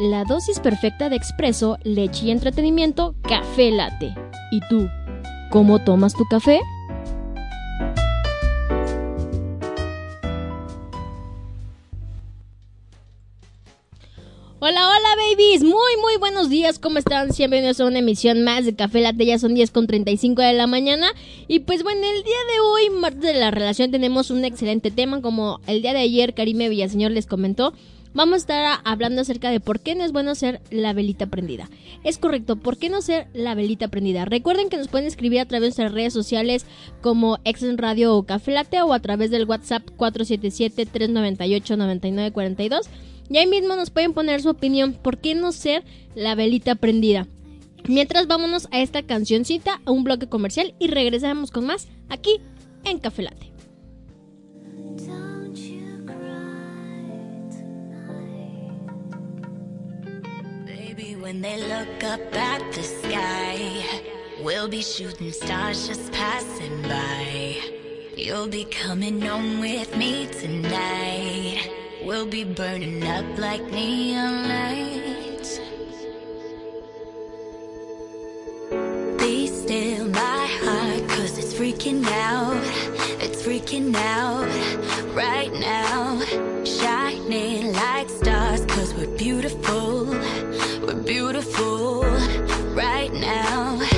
la dosis perfecta de expreso, leche y entretenimiento, café latte. ¿Y tú, cómo tomas tu café? Hola, hola babies, muy muy buenos días, ¿cómo están? Bienvenidos a una emisión más de Café Latte, ya son 10 con 35 de la mañana y pues bueno, el día de hoy, martes de la relación, tenemos un excelente tema, como el día de ayer Karime Villaseñor les comentó, vamos a estar hablando acerca de por qué no es bueno ser la velita prendida. Es correcto, ¿por qué no ser la velita prendida? Recuerden que nos pueden escribir a través de nuestras redes sociales como Exen Radio o Café o a través del WhatsApp 477-398-9942 y ahí mismo nos pueden poner su opinión, ¿por qué no ser la velita prendida? Mientras vámonos a esta cancioncita, a un bloque comercial y regresamos con más aquí en Café. Baby, when they look up at the sky, we'll be shooting stars just passing by. You'll be coming home with me tonight. We'll be burning up like neon lights. Be still my heart, cause it's freaking out. It's freaking out right now. Shining like stars, cause we're beautiful. We're beautiful right now.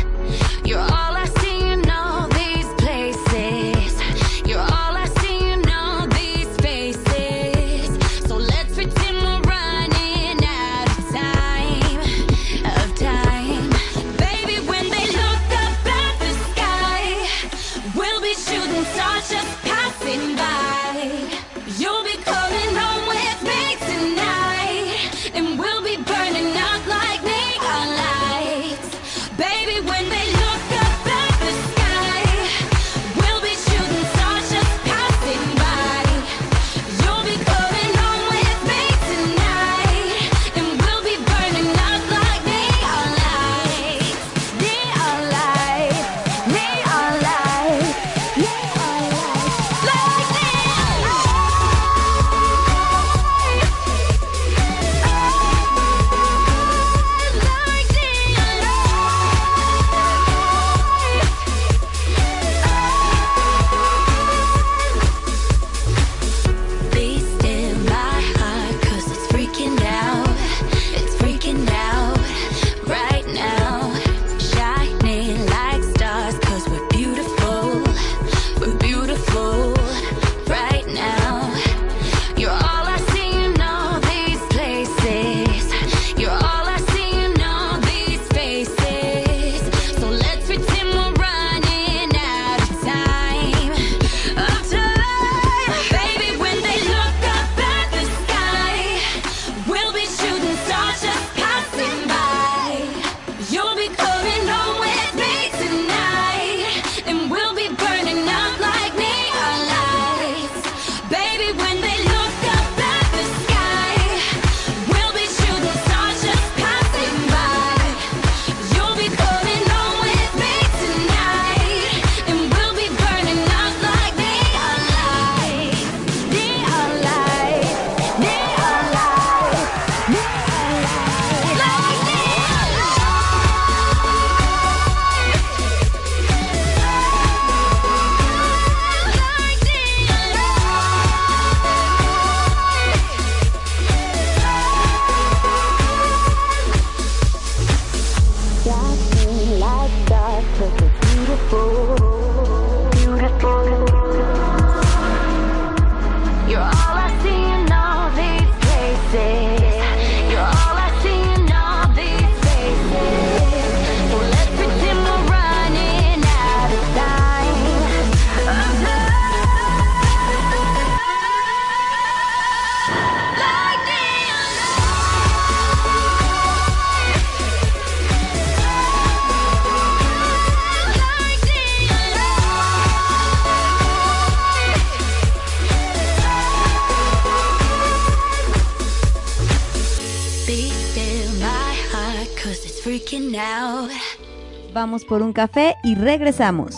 Vamos por un café y regresamos.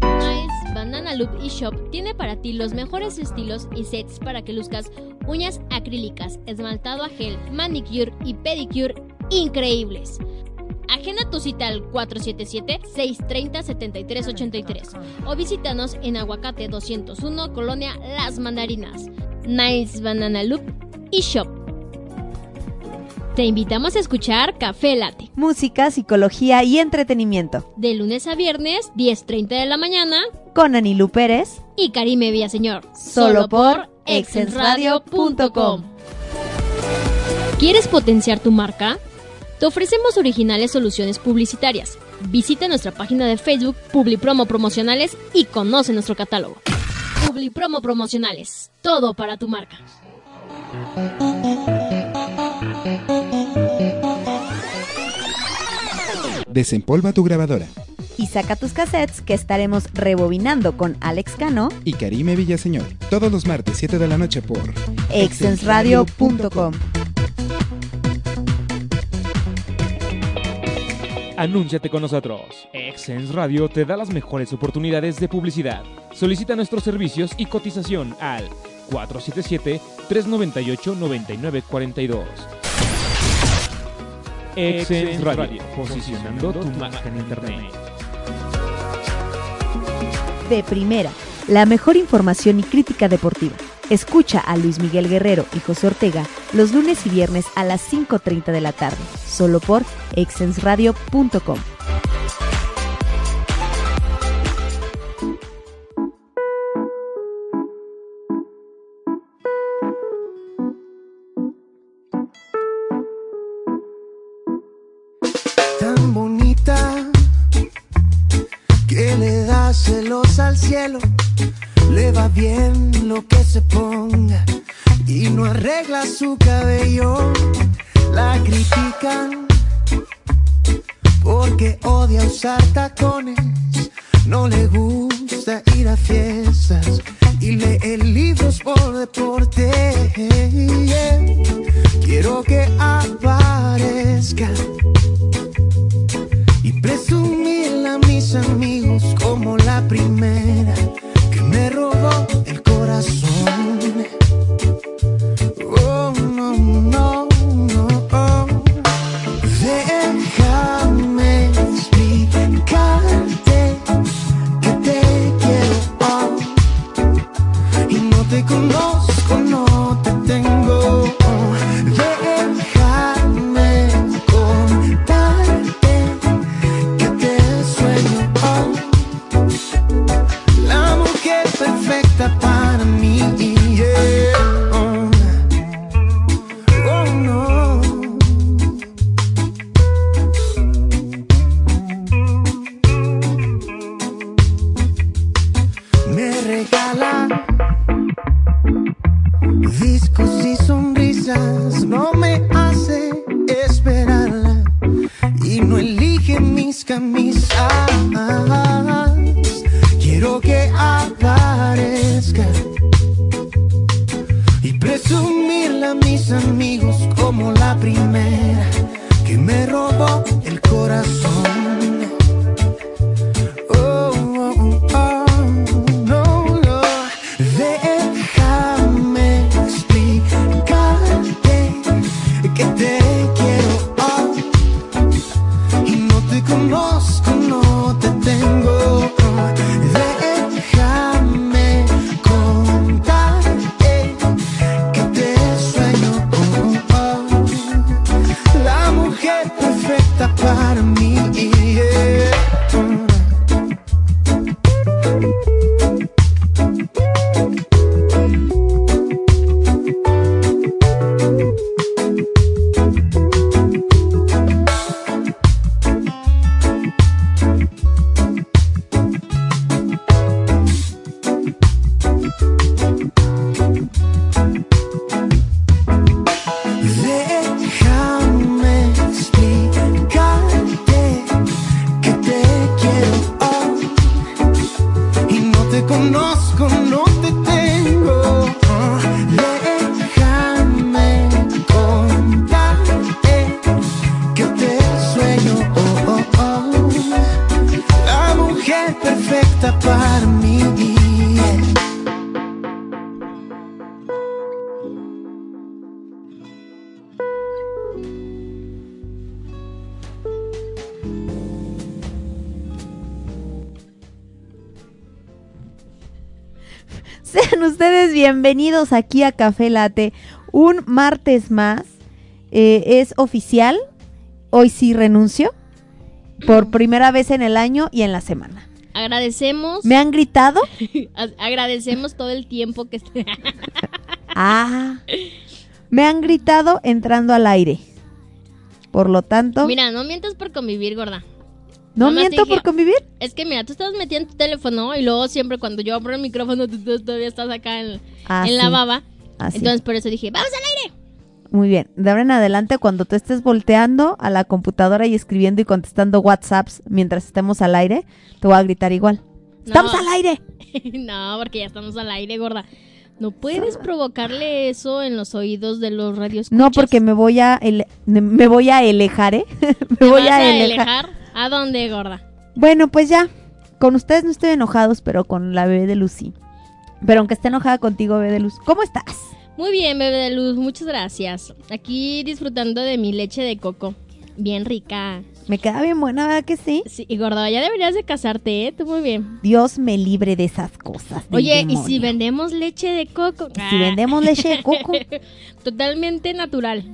Nice Banana Loop eShop tiene para ti los mejores estilos y sets para que luzcas uñas acrílicas, esmaltado a gel, manicure y pedicure increíbles. Agenda tu cita al 477-630-7383 o visítanos en Aguacate 201, Colonia Las Mandarinas. Nice Banana Loop eShop. Te invitamos a escuchar Café Late. Música, psicología y entretenimiento. De lunes a viernes, 10.30 de la mañana. Con Anilú Pérez. Y Karime Villaseñor. Solo por exensradio.com. ¿Quieres potenciar tu marca? Te ofrecemos originales soluciones publicitarias. Visita nuestra página de Facebook Publipromo Promocionales y conoce nuestro catálogo. Publipromo Promocionales. Todo para tu marca. Desempolva tu grabadora. Y saca tus cassettes que estaremos rebobinando con Alex Cano y Karime Villaseñor. Todos los martes 7 de la noche por exensradio.com. Anúnciate con nosotros. Exens Radio te da las mejores oportunidades de publicidad. Solicita nuestros servicios y cotización al 477-398-9942. Exens Radio, posicionando tu marca en Internet. De primera, la mejor información y crítica deportiva. Escucha a Luis Miguel Guerrero y José Ortega los lunes y viernes a las 5.30 de la tarde, solo por exensradio.com. celos al cielo, le va bien lo que se ponga y no arregla su cabello. La critican porque odia usar tacones, no le gusta ir a fiestas y lee libros por deporte. Bienvenidos aquí a Café Late. Un martes más. Eh, es oficial. Hoy sí renuncio. Por primera vez en el año y en la semana. Agradecemos. ¿Me han gritado? agradecemos todo el tiempo que esté. Ah. Me han gritado entrando al aire. Por lo tanto, Mira, no mientas por convivir, gorda. ¿No nomás miento dije- por convivir? Es que mira, tú estás metida en tu teléfono y luego siempre cuando yo abro el micrófono tú, tú todavía estás acá en, Ah, en la baba. Ah, sí. Entonces por eso dije, vamos al aire. Muy bien. De ahora en adelante, cuando tú estés volteando a la computadora y escribiendo y contestando WhatsApps mientras estemos al aire, te voy a gritar igual. ¡Estamos No. al aire! no, porque ya estamos al aire, gorda. No puedes provocarle eso en los oídos de los radios. No, porque me voy a ele- me voy a elejar, ¿eh? me ¿Te voy vas a, a elejar. ¿A dónde, gorda? Bueno, pues ya. Con ustedes no estoy enojados, pero con la bebé de Lucy. Pero aunque esté enojada contigo, bebé de Luz, ¿cómo estás? Muy bien, bebé de luz, muchas gracias. Aquí disfrutando de mi leche de coco. Bien rica. Me queda bien buena, ¿verdad que sí? Sí, y gorda, ya deberías de casarte, ¿eh? Tú muy bien. Dios me libre de esas cosas. Oye, ¿y si vendemos leche de coco? Y si vendemos leche de coco, Totalmente natural.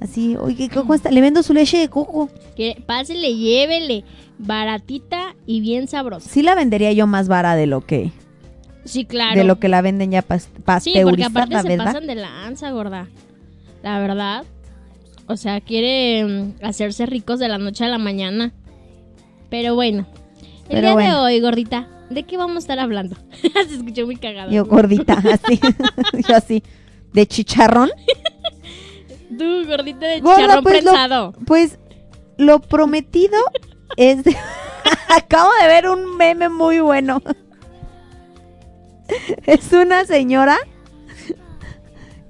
Así, oye, ¿cómo está? Le vendo su leche de coco. Que pásele, llévele. Baratita y bien sabrosa. Sí la vendería yo más vara de lo que Sí, claro. de lo que la venden ya pas- Sí, porque pasteurizada, aparte se ¿verdad? pasan de lanza, gorda. La verdad. O sea, quiere hacerse ricos de la noche a la mañana. Pero bueno. El Pero día de hoy, gordita, ¿de qué vamos a estar hablando? se escuchó muy cagado. Yo gordita, así, yo así, de chicharrón. Tú, gordita de Gorda, chicharrón pues, lo-. Pues lo prometido es... de- Acabo de ver un meme muy bueno. es una señora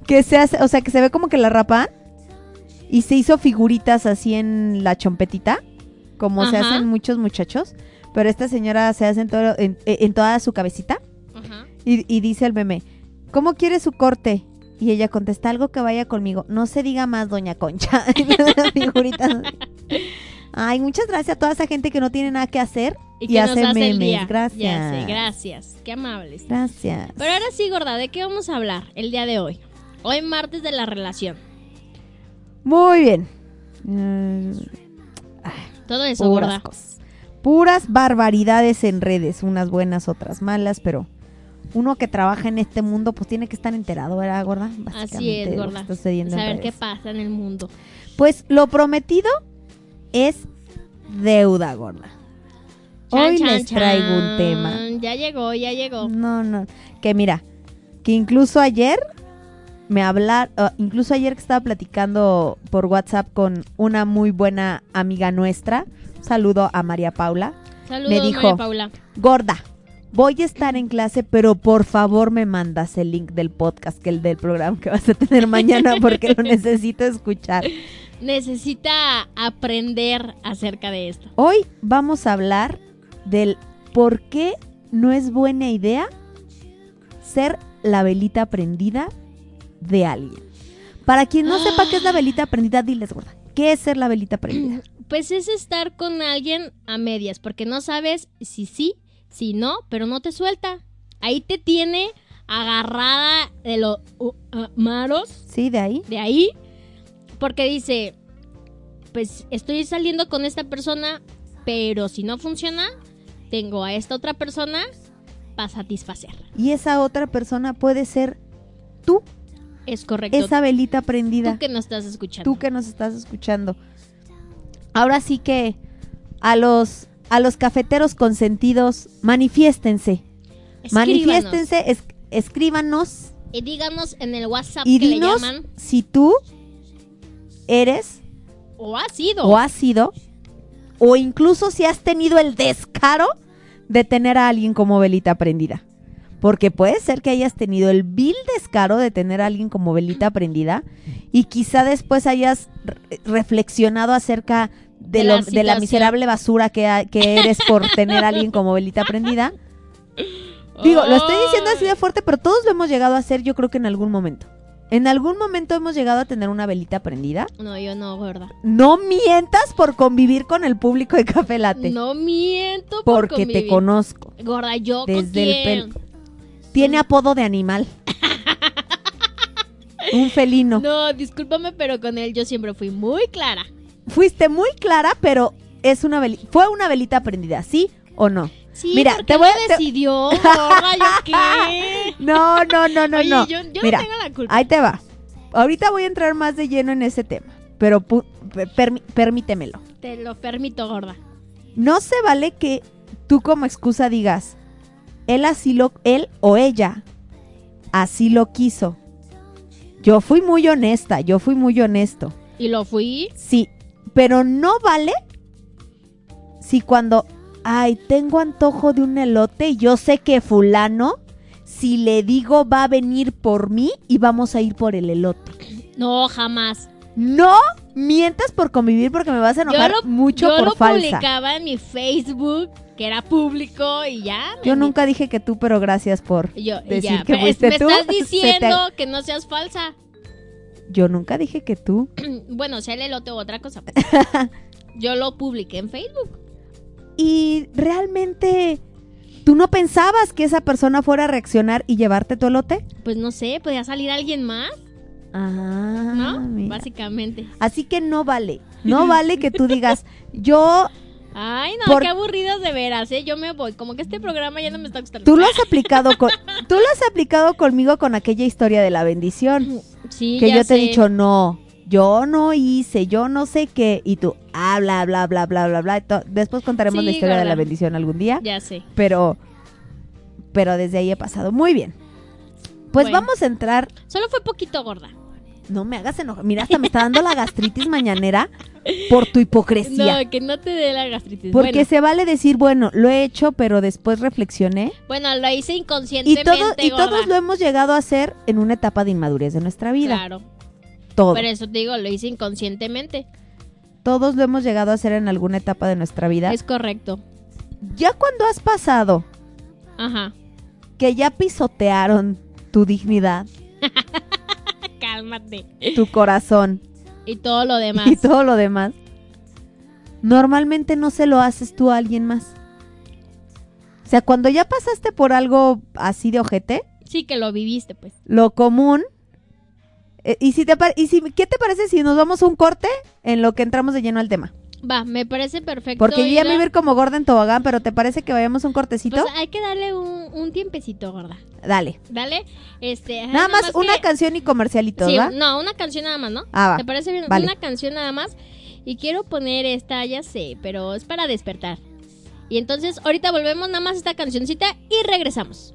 que se hace, o sea, que se ve como que la rapan y se hizo figuritas así en la chompetita, como se hacen muchos muchachos, pero esta señora se hace en, todo- en- en toda su cabecita Ajá. y, y dice el meme, ¿cómo quiere su corte? Y ella contesta, algo que vaya conmigo. No se diga más, doña Concha. Ay, muchas gracias a toda esa gente que no tiene nada que hacer Y y, que nos hace hace el memes. día. Gracias. Ya sé, gracias. Qué amables. Gracias. Pero ahora sí, gorda, ¿de qué vamos a hablar el día de hoy? Hoy martes de la relación. Muy bien. Mm, Todo eso, puras gorda. cosas. Puras barbaridades en redes, unas buenas, otras malas, pero uno que trabaja en este mundo pues tiene que estar enterado, ¿verdad, gorda? Así es, gorda. está Saber qué pasa en el mundo. Pues lo prometido es deuda, gorda. Hoy Chan, les chan, traigo un tema. Ya llegó, ya llegó. No, no. Que mira, que incluso ayer me hablar, uh, incluso ayer que estaba platicando por WhatsApp con una muy buena amiga nuestra, saludo a María Paula, Saludos, me dijo- María Paula. gorda. Voy a estar en clase, pero por favor me mandas el link del podcast, que el del programa que vas a tener mañana, porque lo necesito escuchar. Necesita aprender acerca de esto. Hoy vamos a hablar del por qué no es buena idea ser la velita prendida de alguien. Para quien no sepa qué es la velita prendida, diles, gorda. ¿Qué es ser la velita prendida? Pues es estar con alguien a medias, porque no sabes si sí, si no, pero no te suelta. Ahí te tiene agarrada de los uh, uh, maros Sí, de ahí. de ahí, porque dice, pues estoy saliendo con esta persona, pero si no funciona, tengo a esta otra persona para satisfacerla. Y esa otra persona puede ser tú, Es correcto. esa velita prendida. Tú que no estás escuchando. tú que nos estás escuchando. Ahora sí que a los a los cafeteros consentidos, manifiéstense. Escríbanos. Manifiéstense, es- escríbanos Y díganos en el WhatsApp y que le llaman. si tú eres O ha sido. o has sido o incluso si has tenido el descaro de tener a alguien como velita prendida. Porque puede ser que hayas tenido el vil descaro de tener a alguien como velita prendida y quizá después hayas re- reflexionado acerca de, De lo- la de la situación. miserable basura que, eres por tener a alguien como velita prendida. Digo, lo estoy diciendo así de fuerte, pero todos lo hemos llegado a hacer yo creo que en algún momento. En algún momento hemos llegado a tener una velita prendida. No, yo no, gorda. No mientas por convivir con el público de Café Latte. No miento por porque te conozco. Gorda, yo con Desde el pelo. Tiene apodo de animal. Un felino. No, discúlpame, pero con él yo siempre fui muy clara. Fuiste muy clara, pero es una veli- fue una velita prendida, ¿sí o no? Sí, Mira, te voy a- te- decidió. gorda, ¿yo qué? No, no, no, no, Oye, no. yo, yo Mira, no tengo la culpa. ahí te va. Ahorita voy a entrar más de lleno en ese tema, pero permítemelo. Te lo permito, gorda. No se vale que tú como excusa digas, él así lo, él o ella así lo quiso. Yo fui muy honesta, yo fui muy honesto. Y lo fui. Sí, pero no vale si cuando, ay, tengo antojo de un elote y yo sé que fulano, si le digo va a venir por mí y vamos a ir por el elote. No, jamás. No mientas por convivir porque me vas a enojar yo lo, mucho yo por lo falsa. publicaba en mi Facebook, que era público, y ya. Yo me- nunca dije que tú, pero gracias por yo, decir ya. que Pero fuiste me tú. estás te- diciendo que no seas falsa. Yo nunca dije que tú. bueno, sea el elote u otra cosa. pues. yo lo publiqué en Facebook. Y realmente, ¿tú no pensabas que esa persona fuera a reaccionar y llevarte tu elote? Pues no sé, podía salir alguien más, Ah, ¿no? mira. Básicamente. Así que no vale. No vale que tú digas, yo, Ay, no, Por- qué aburridos de veras, ¿eh? Yo me voy. Como que este programa ya no me está gustando. tú lo has aplicado con, tú lo has aplicado conmigo con aquella historia de la bendición. Sí, que ya yo te he dicho, no, yo no hice, yo no sé qué. Y tú, ah, bla, bla, bla, bla, bla, bla. Después contaremos Sí, la historia de la bendición algún día. Ya sé. Pero, pero desde ahí he pasado. Muy bien. Pues Bueno. vamos a entrar. Solo fue poquito gorda. No me hagas enojar. Mira, hasta me está dando la gastritis mañanera por tu hipocresía. No, que no te dé la gastritis. Porque bueno, se vale decir, bueno, lo he hecho, pero después reflexioné. bueno, lo hice Y, inconscientemente, todo, y gorda. todos lo hemos llegado a hacer en una etapa de inmadurez de nuestra vida. Claro. Todo. Por eso te digo, lo hice inconscientemente. Todos lo hemos llegado a hacer en alguna etapa de nuestra vida. Es correcto. Ya cuando has pasado Ajá. que ya pisotearon tu dignidad, Cálmate. tu corazón Y todo lo demás. y todo lo demás, normalmente no se lo haces tú a alguien más. O sea, cuando ya pasaste por algo así de ojete, Sí que lo viviste, pues. lo común. eh, y si te y si ¿qué te parece si nos vamos a un corte en lo que entramos de lleno al tema? Va, me parece perfecto. Porque yo ya me a ir como gorda en tobogán, pero ¿te parece que vayamos a un cortecito? Pues hay que darle un, un tiempecito, gorda. Dale. Dale. Este, ajá, Nada más una que- canción y comercialito, Sí, ¿va? no, una canción nada más, ¿no? Ah, va. ¿Te parece bien? Vale. Una canción nada más. Y quiero poner esta, ya sé, pero es para despertar. Y entonces ahorita volvemos nada más esta cancioncita y regresamos.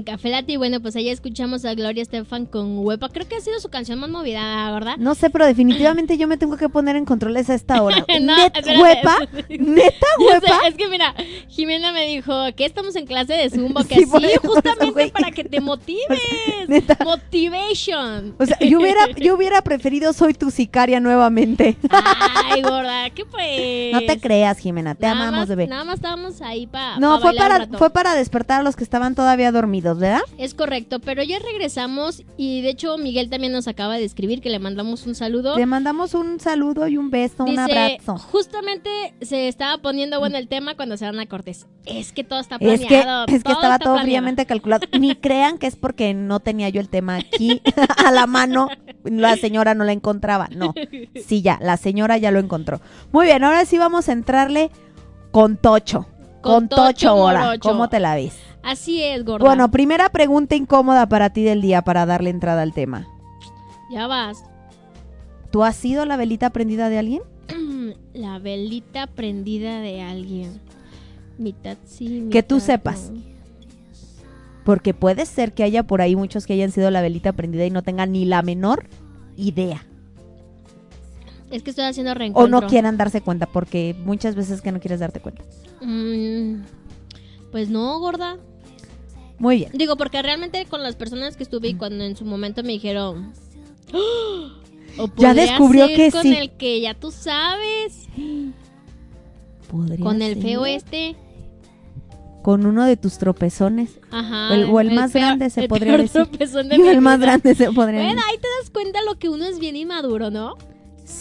En Café Latte y bueno, pues ahí escuchamos a Gloria Estefan con Huepa. Creo que ha sido su canción más movida, ¿verdad? No sé, pero definitivamente yo me tengo que poner en controles a esta hora. No, Net, espérate. huepa, neta sé, huepa. es que mira, Jimena me dijo que estamos en clase de Zumba, que Sí, eso, justamente para que te motives. Neta. Motivation. O sea, yo hubiera, yo hubiera preferido soy tu sicaria nuevamente. Ay, gorda, No te creas, Jimena, te Nada amamos, más, bebé. Nada más estábamos ahí para No, fue bailar un para, rato. fue para despertar a los que estaban todavía dormidos, ¿verdad? Es correcto, pero ya regresamos y de hecho Miguel también nos acaba de escribir que le mandamos un saludo. Le mandamos un saludo y un beso, un abrazo. justamente se estaba poniendo bueno el tema cuando se van a Cortés. Es que todo está Es planeado. es que estaba todo planeado. fríamente calculado. Ni crean que es porque no tenía yo el tema aquí a la mano. La señora no la encontraba. No. Sí, ya, la señora ya lo encontró. Muy bien, ahora sí vamos a entrarle con Tocho. Con Con, Tocho ahora. ¿Cómo te la ves? Así es, gorda. Bueno, primera pregunta incómoda para ti del día para darle entrada al tema. ya vas. ¿Tú has sido la velita prendida de alguien? La velita prendida de alguien. Mitad sí, Que tú mitad sepas. no. Porque puede ser que haya por ahí muchos que hayan sido la velita prendida y no tengan ni la menor idea. Es que estoy haciendo O reencuentro. no quieran darse cuenta, porque muchas veces que no quieres darte cuenta. Mm, pues no, gorda. Muy bien. Digo, porque realmente con las personas que estuve y cuando en su momento me dijeron. "¡Ah! O Ya descubrió ser que con sí. el que ya tú sabes. Podría Con el ser. feo este. Con uno de tus tropezones. Ajá. El- o el más peor- grande se el podría peor decir. tropezón de el más grande se podría Bueno, ahí te das cuenta lo que uno es bien inmaduro, ¿no?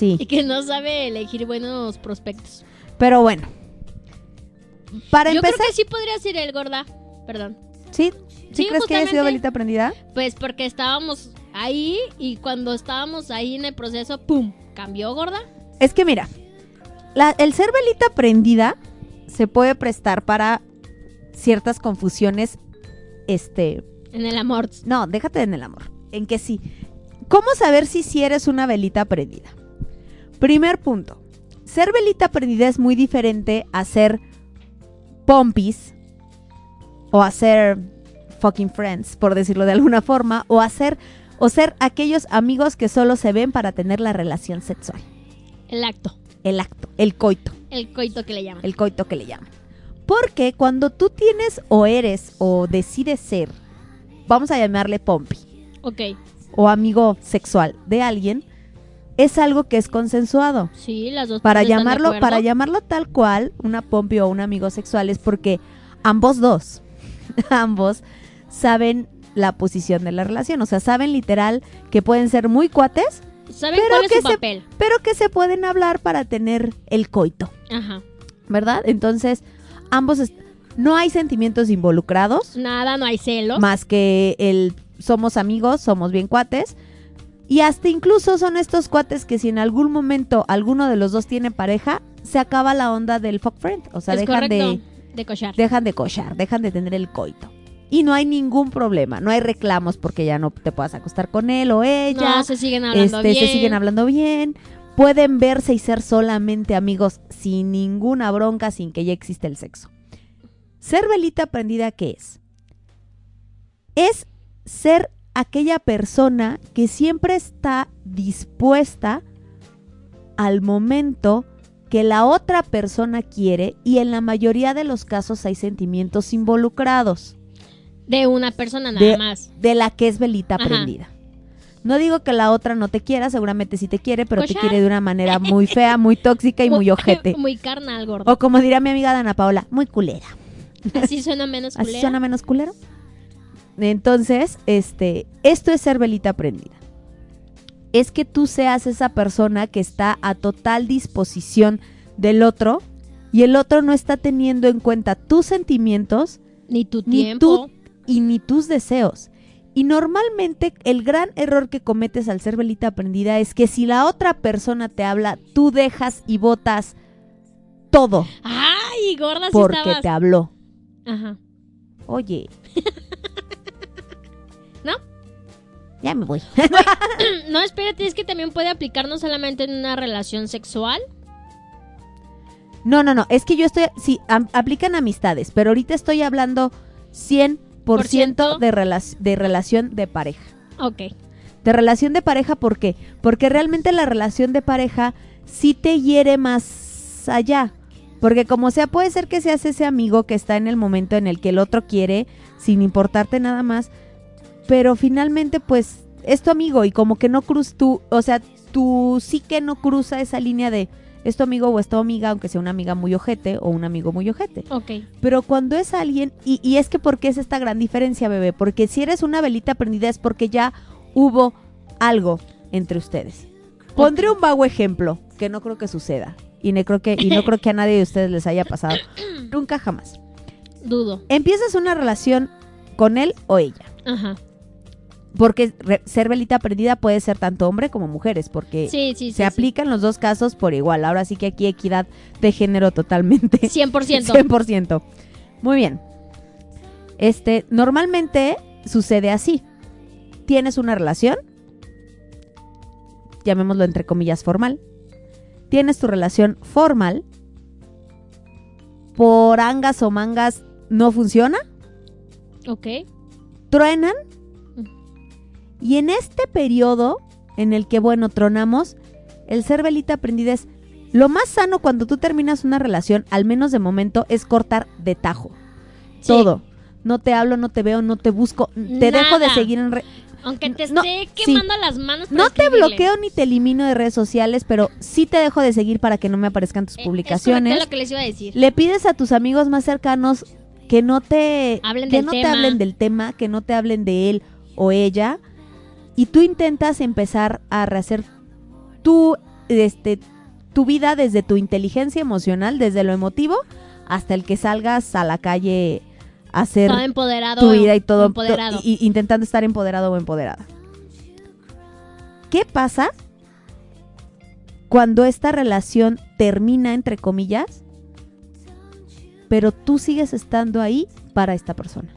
Y Sí. que no sabe elegir buenos prospectos. Pero bueno. Para Yo empezar, creo que sí podría ser el gorda. Perdón. ¿sí? ¿Sí, Sí, crees que haya sido velita prendida? Pues porque estábamos ahí y cuando estábamos ahí en el proceso, ¡pum! ¿Cambió gorda? Es que mira, la- el ser velita prendida se puede prestar para ciertas confusiones, este, En el amor. no, déjate en el amor, en que sí. ¿Cómo saber si sí eres una velita prendida? Primer punto, ser velita prendida es muy diferente a ser pompis o a ser fucking friends, por decirlo de alguna forma, o a ser, o ser aquellos amigos que solo se ven para tener la relación sexual El acto. el acto, el coito, El coito que le llaman. el coito que le llaman. Porque cuando tú tienes o eres o decides ser, vamos a llamarle pompi, Ok. o amigo sexual de alguien, es algo que es consensuado. Sí, las dos Para partes están de llamarlo, para llamarlo tal cual, una pompi o un amigo sexual es porque ambos dos, ambos saben la posición de la relación, o sea, saben literal que pueden ser muy cuates, ¿Saben pero cuál es que su se- papel? pero que se pueden hablar para tener el coito. Ajá. ¿verdad? Entonces, ambos no hay sentimientos involucrados, Nada, no hay celos. más que el somos amigos, somos bien cuates. Y hasta incluso son estos cuates que si en algún momento alguno de los dos tiene pareja, se acaba la onda del fuck friend. O sea, es dejan correcto. de, De cochar. dejan de cochar, dejan de tener el coito. Y no hay ningún problema, no hay reclamos porque ya no te puedas acostar con él o ella. no, se siguen hablando Este, bien. se siguen hablando bien. Pueden verse y ser solamente amigos sin ninguna bronca, sin que ya exista el sexo. Ser velita prendida, ¿qué es? Es ser aquella persona que siempre está dispuesta al momento que la otra persona quiere y en la mayoría de los casos hay sentimientos involucrados De una persona nada de, más. de la que es velita Ajá. prendida. No digo que la otra no te quiera, seguramente sí te quiere, pero te Cochar. quiere de una manera muy fea, muy tóxica y muy ojete. Muy carnal, gordo. O como diría mi amiga Dana Paola, muy culera. Así suena menos ¿Así culera. suena menos culero? Entonces, este, esto es ser velita prendida. Es que tú seas esa persona que está a total disposición del otro y el otro no está teniendo en cuenta tus sentimientos Ni tu Ni tiempo. y ni tus deseos. Y normalmente el gran error que cometes al ser velita aprendida es que si la otra persona te habla, tú dejas y botas todo Ay, gorda, porque estabas. te habló. Ajá. Oye. Ya me voy. No, espérate, es que también puede aplicar no solamente en una relación sexual. No, no, no, es que yo estoy, sí, am- aplican amistades, pero ahorita estoy hablando 100% de, rela- de relación de pareja. Ok. De relación de pareja, ¿por qué? Porque realmente la relación de pareja sí te hiere más allá. Porque como sea, puede ser que seas ese amigo que está en el momento en el que el otro quiere, sin importarte nada más, pero finalmente pues es tu amigo y como que no cruz tú, o sea, tú sí que no cruza esa línea de es tu amigo o es tu amiga, aunque sea una amiga muy ojete o un amigo muy ojete. Ok. Pero cuando es alguien, y, y es que ¿por qué es esta gran diferencia, bebé? Porque si eres una velita prendida es porque ya hubo algo entre ustedes. Pondré un vago ejemplo, que no creo que suceda. Y no creo que, y no creo que a nadie de ustedes les haya pasado. Nunca jamás. Dudo. Empiezas una relación con él o ella. Ajá. Porque ser velita prendida puede ser tanto hombre como mujeres, porque Sí, sí, sí. se aplica en los dos casos por igual. Ahora sí que aquí equidad de género totalmente. 100%. 100%. Muy bien. Este, normalmente sucede así. Tienes una relación, llamémoslo entre comillas formal. Tienes tu relación formal. Por angas o mangas no funciona, Ok. truenan. Y en este periodo en el que, bueno, tronamos, el ser velita prendida es lo más sano cuando tú terminas una relación, al menos de momento, es cortar de tajo. Sí. Todo. No te hablo, no te veo, no te busco. Te dejo de seguir en... re- Aunque te No, esté sí. quemando las manos. no te bloqueo ni te elimino de redes sociales, pero sí te dejo de seguir para que no me aparezcan tus Eh, publicaciones. Es lo que les iba a decir. Le pides a tus amigos más cercanos que no te Hablen que del no te hablen del tema, que no te hablen de él o ella y tú intentas empezar a rehacer tu este tu vida desde tu inteligencia emocional, desde lo emotivo hasta el que salgas a la calle a hacer Todo empoderado. tu vida y todo Empoderado. y intentando estar empoderado o empoderada. ¿Qué pasa cuando esta relación termina entre comillas, pero tú sigues estando ahí para esta persona?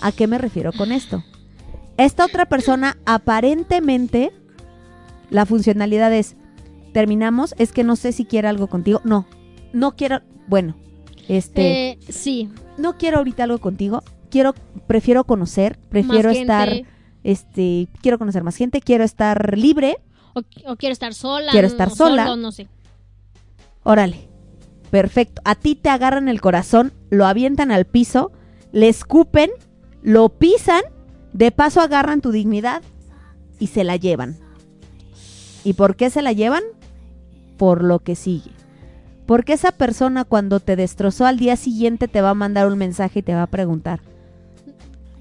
¿A qué me refiero con esto? Esta otra persona aparentemente la funcionalidad es terminamos, es que no sé si quiere algo contigo. No, no quiero, bueno, este Eh, sí. no quiero ahorita algo contigo. Quiero, prefiero conocer, prefiero Más estar, gente. este, quiero conocer más gente, quiero estar libre. O, o quiero estar sola. Quiero estar o sola. solo, no sé. Órale, perfecto. A ti te agarran el corazón, lo avientan al piso, le escupen, lo pisan, de paso agarran tu dignidad y se la llevan. ¿Y por qué se la llevan? Por lo que sigue. Porque esa persona cuando te destrozó al día siguiente te va a mandar un mensaje y te va a preguntar,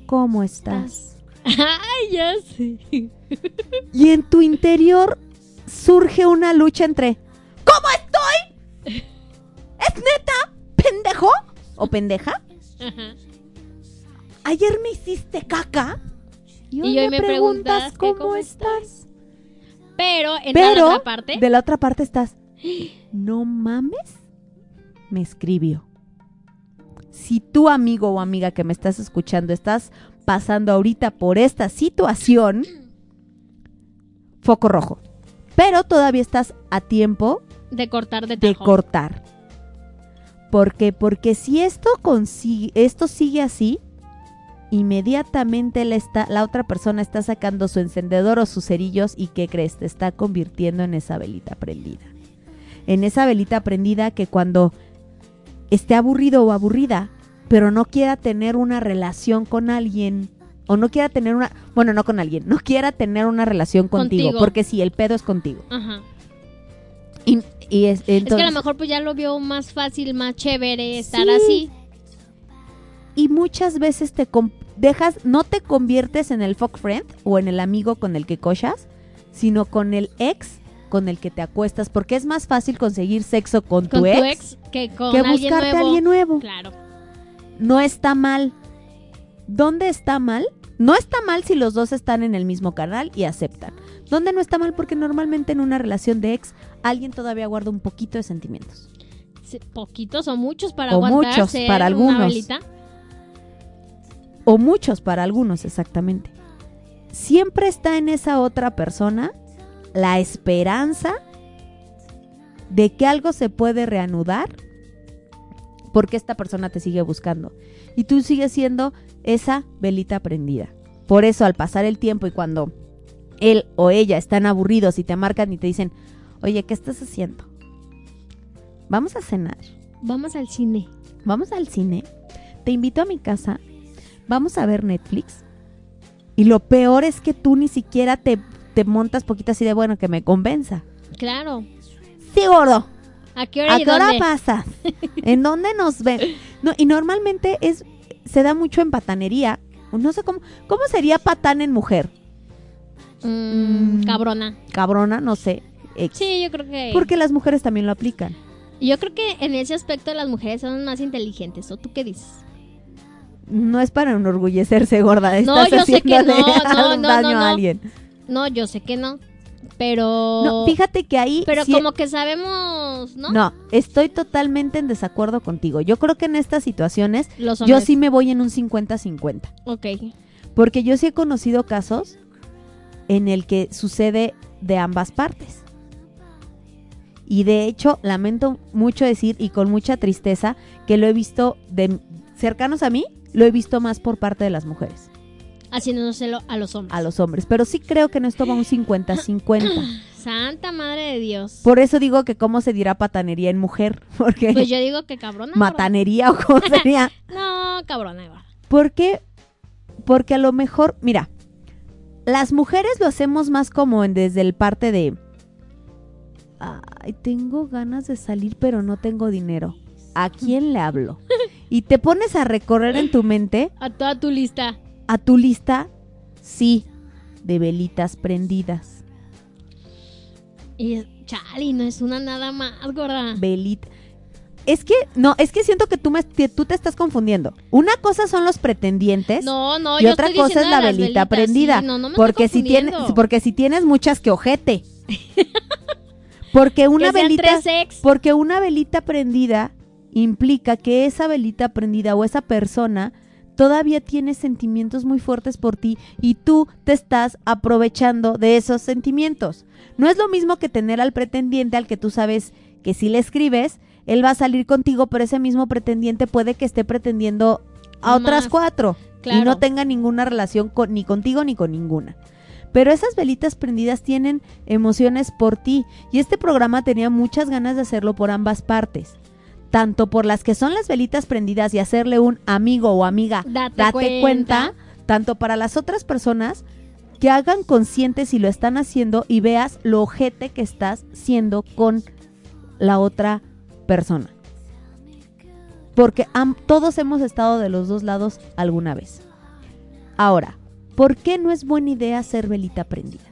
¿cómo estás? Ay, ya sé. Y en tu interior surge una lucha entre ¿Cómo estoy? ¿Es neta? ¿Pendejo? ¿O pendeja? Ajá. Ayer me hiciste caca. Y hoy, Y hoy me, me preguntas cómo, cómo estás. Pero, entra Pero la otra parte. de la otra parte estás. No mames. Me escribió. Si tu amigo o amiga que me estás escuchando estás pasando ahorita por esta situación, foco rojo. Pero todavía estás a tiempo de cortar de de cortar. ¿Por qué? Porque si esto consigue, esto sigue así, inmediatamente la, está, la otra persona está sacando su encendedor o sus cerillos y ¿qué crees? Te está convirtiendo en esa velita prendida. En esa velita prendida que cuando esté aburrido o aburrida, pero no quiera tener una relación con alguien, o no quiera tener una, bueno, no con alguien, no quiera tener una relación contigo, Contigo. porque si el pedo es contigo. Ajá. Y, y es, es que a lo mejor pues ya lo vio más fácil, más chévere estar Sí. así. Y muchas veces te dejas, no te conviertes en el fuck friend o en el amigo con el que cochas, sino con el ex con el que te acuestas, porque es más fácil conseguir sexo con, Con tu, tu ex, que con que alguien buscarte nuevo. a alguien nuevo. Claro. No está mal. ¿Dónde está mal? No está mal si los dos están en el mismo canal y aceptan. ¿Dónde no está mal? Porque normalmente en una relación de ex alguien todavía guarda un poquito de sentimientos. Sí, Poquitos o muchos para O muchos, ser para una algunos. velita. O muchos para algunos exactamente. Siempre está en esa otra persona la esperanza de que algo se puede reanudar, ¿Por qué esta persona te sigue buscando? Y tú sigues siendo esa velita prendida. Por eso al pasar el tiempo y cuando él o ella están aburridos y te marcan y te dicen, oye, ¿qué estás haciendo? Vamos a cenar, Vamos al cine. vamos al cine, te invito a mi casa, vamos a ver Netflix. Y lo peor es que tú ni siquiera te, te montas poquito así de bueno que me convenza. Claro. Sí, gordo. ¿A qué hora ¿A y qué hora pasas? ¿En dónde nos ven? No, y normalmente es se da mucho en patanería. No sé cómo cómo sería patán en mujer. Mm, Mm. cabrona. Cabrona, no sé. Sí, yo creo que. Porque las mujeres también lo aplican. Yo creo que en ese aspecto las mujeres son más inteligentes. ¿O tú qué dices? No es para enorgullecerse, gorda. No, Estás yo sé que no, no, no, daño no, no. a alguien. No, yo sé que no. Pero. No, fíjate que ahí Pero como que sabemos, ¿no? no, estoy totalmente en desacuerdo contigo. Yo creo que en estas situaciones Los yo sí me voy en un 50-50. Ok. Porque yo sí he conocido casos en el que sucede de ambas partes. Y de hecho, lamento mucho decir y con mucha tristeza que lo he visto de cercanos a mí, lo he visto más por parte de las mujeres, Haciéndoselo a los hombres. a los hombres. Pero sí creo que en esto va un 50-50. Santa madre de Dios. Por eso digo que cómo se dirá patanería en mujer. Porque Pues yo digo que cabrona. matanería o cómo sería. No, cabrona. ¿Por qué? Porque a lo mejor, mira, las mujeres lo hacemos más como en desde el parte de, ay, tengo ganas de salir pero no tengo dinero. ¿A quién le hablo? Y te pones a recorrer en tu mente A toda tu lista. a tu lista, sí, de velitas prendidas. Y chali, no es una nada más, gorda. Velita. Es que, no, es que siento que tú, me, que tú te estás confundiendo. Una cosa son los pretendientes. No, no, y yo otra estoy cosa es la velita velitas, prendida. sí, no, no me porque estoy si tienes, porque si tienes muchas que ojete. porque una Que velita, porque una velita prendida implica que esa velita prendida o esa persona todavía tiene sentimientos muy fuertes por ti y tú te estás aprovechando de esos sentimientos. No es lo mismo que tener al pretendiente al que tú sabes que si le escribes, él va a salir contigo, pero ese mismo pretendiente puede que esté pretendiendo a otras cuatro y no tenga ninguna relación con, ni contigo ni con ninguna. Pero esas velitas prendidas tienen emociones por ti y este programa tenía muchas ganas de hacerlo por ambas partes. Tanto por las que son las velitas prendidas y hacerle un amigo o amiga Date, date cuenta. cuenta, tanto para las otras personas que hagan conscientes si lo están haciendo y veas lo ojete que estás siendo con la otra persona. Porque am- todos hemos estado de los dos lados alguna vez. Ahora, ¿por qué no es buena idea ser velita prendida?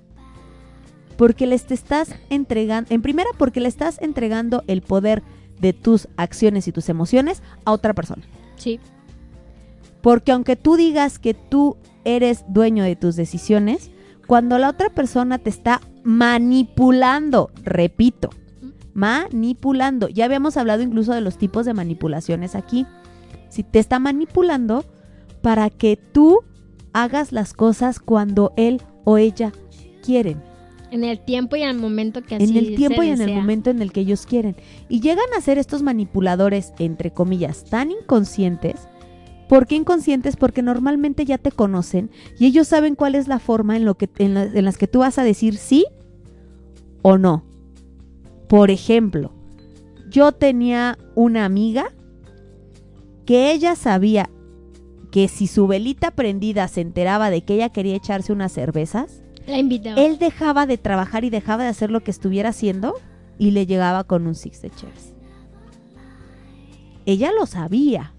Porque les te estás entregando, en primera, porque le estás entregando el poder de tus acciones y tus emociones a otra persona. Sí. Porque aunque tú digas que tú eres dueño de tus decisiones, cuando la otra persona te está manipulando, repito, manipulando, ya habíamos hablado incluso de los tipos de manipulaciones aquí, si te está manipulando para que tú hagas las cosas cuando él o ella quieren, En el tiempo y en el momento que así en el tiempo se y en el momento en el que ellos quieren. Y llegan a ser estos manipuladores, entre comillas, tan inconscientes. ¿Por qué inconscientes? Porque normalmente ya te conocen y ellos saben cuál es la forma en, lo que, en, la- en las que tú vas a decir sí o no. Por ejemplo, yo tenía una amiga que ella sabía que si su velita prendida se enteraba de que ella quería echarse unas cervezas, La él dejaba de trabajar y dejaba de hacer lo que estuviera haciendo y le llegaba con un six de cheves. Ella lo sabía.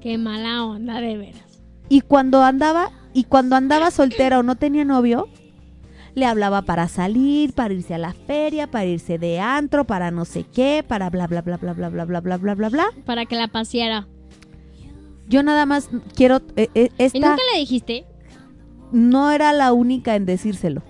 Qué mala onda, de veras. Y cuando andaba, y cuando andaba soltera o no tenía novio, le hablaba para salir, para irse a la feria, para irse de antro, para no sé qué, para bla bla bla bla bla bla bla bla bla bla bla. Para que la paseara. Yo nada más quiero eh, eh, ¿Y esta nunca le dijiste? No era la única en decírselo.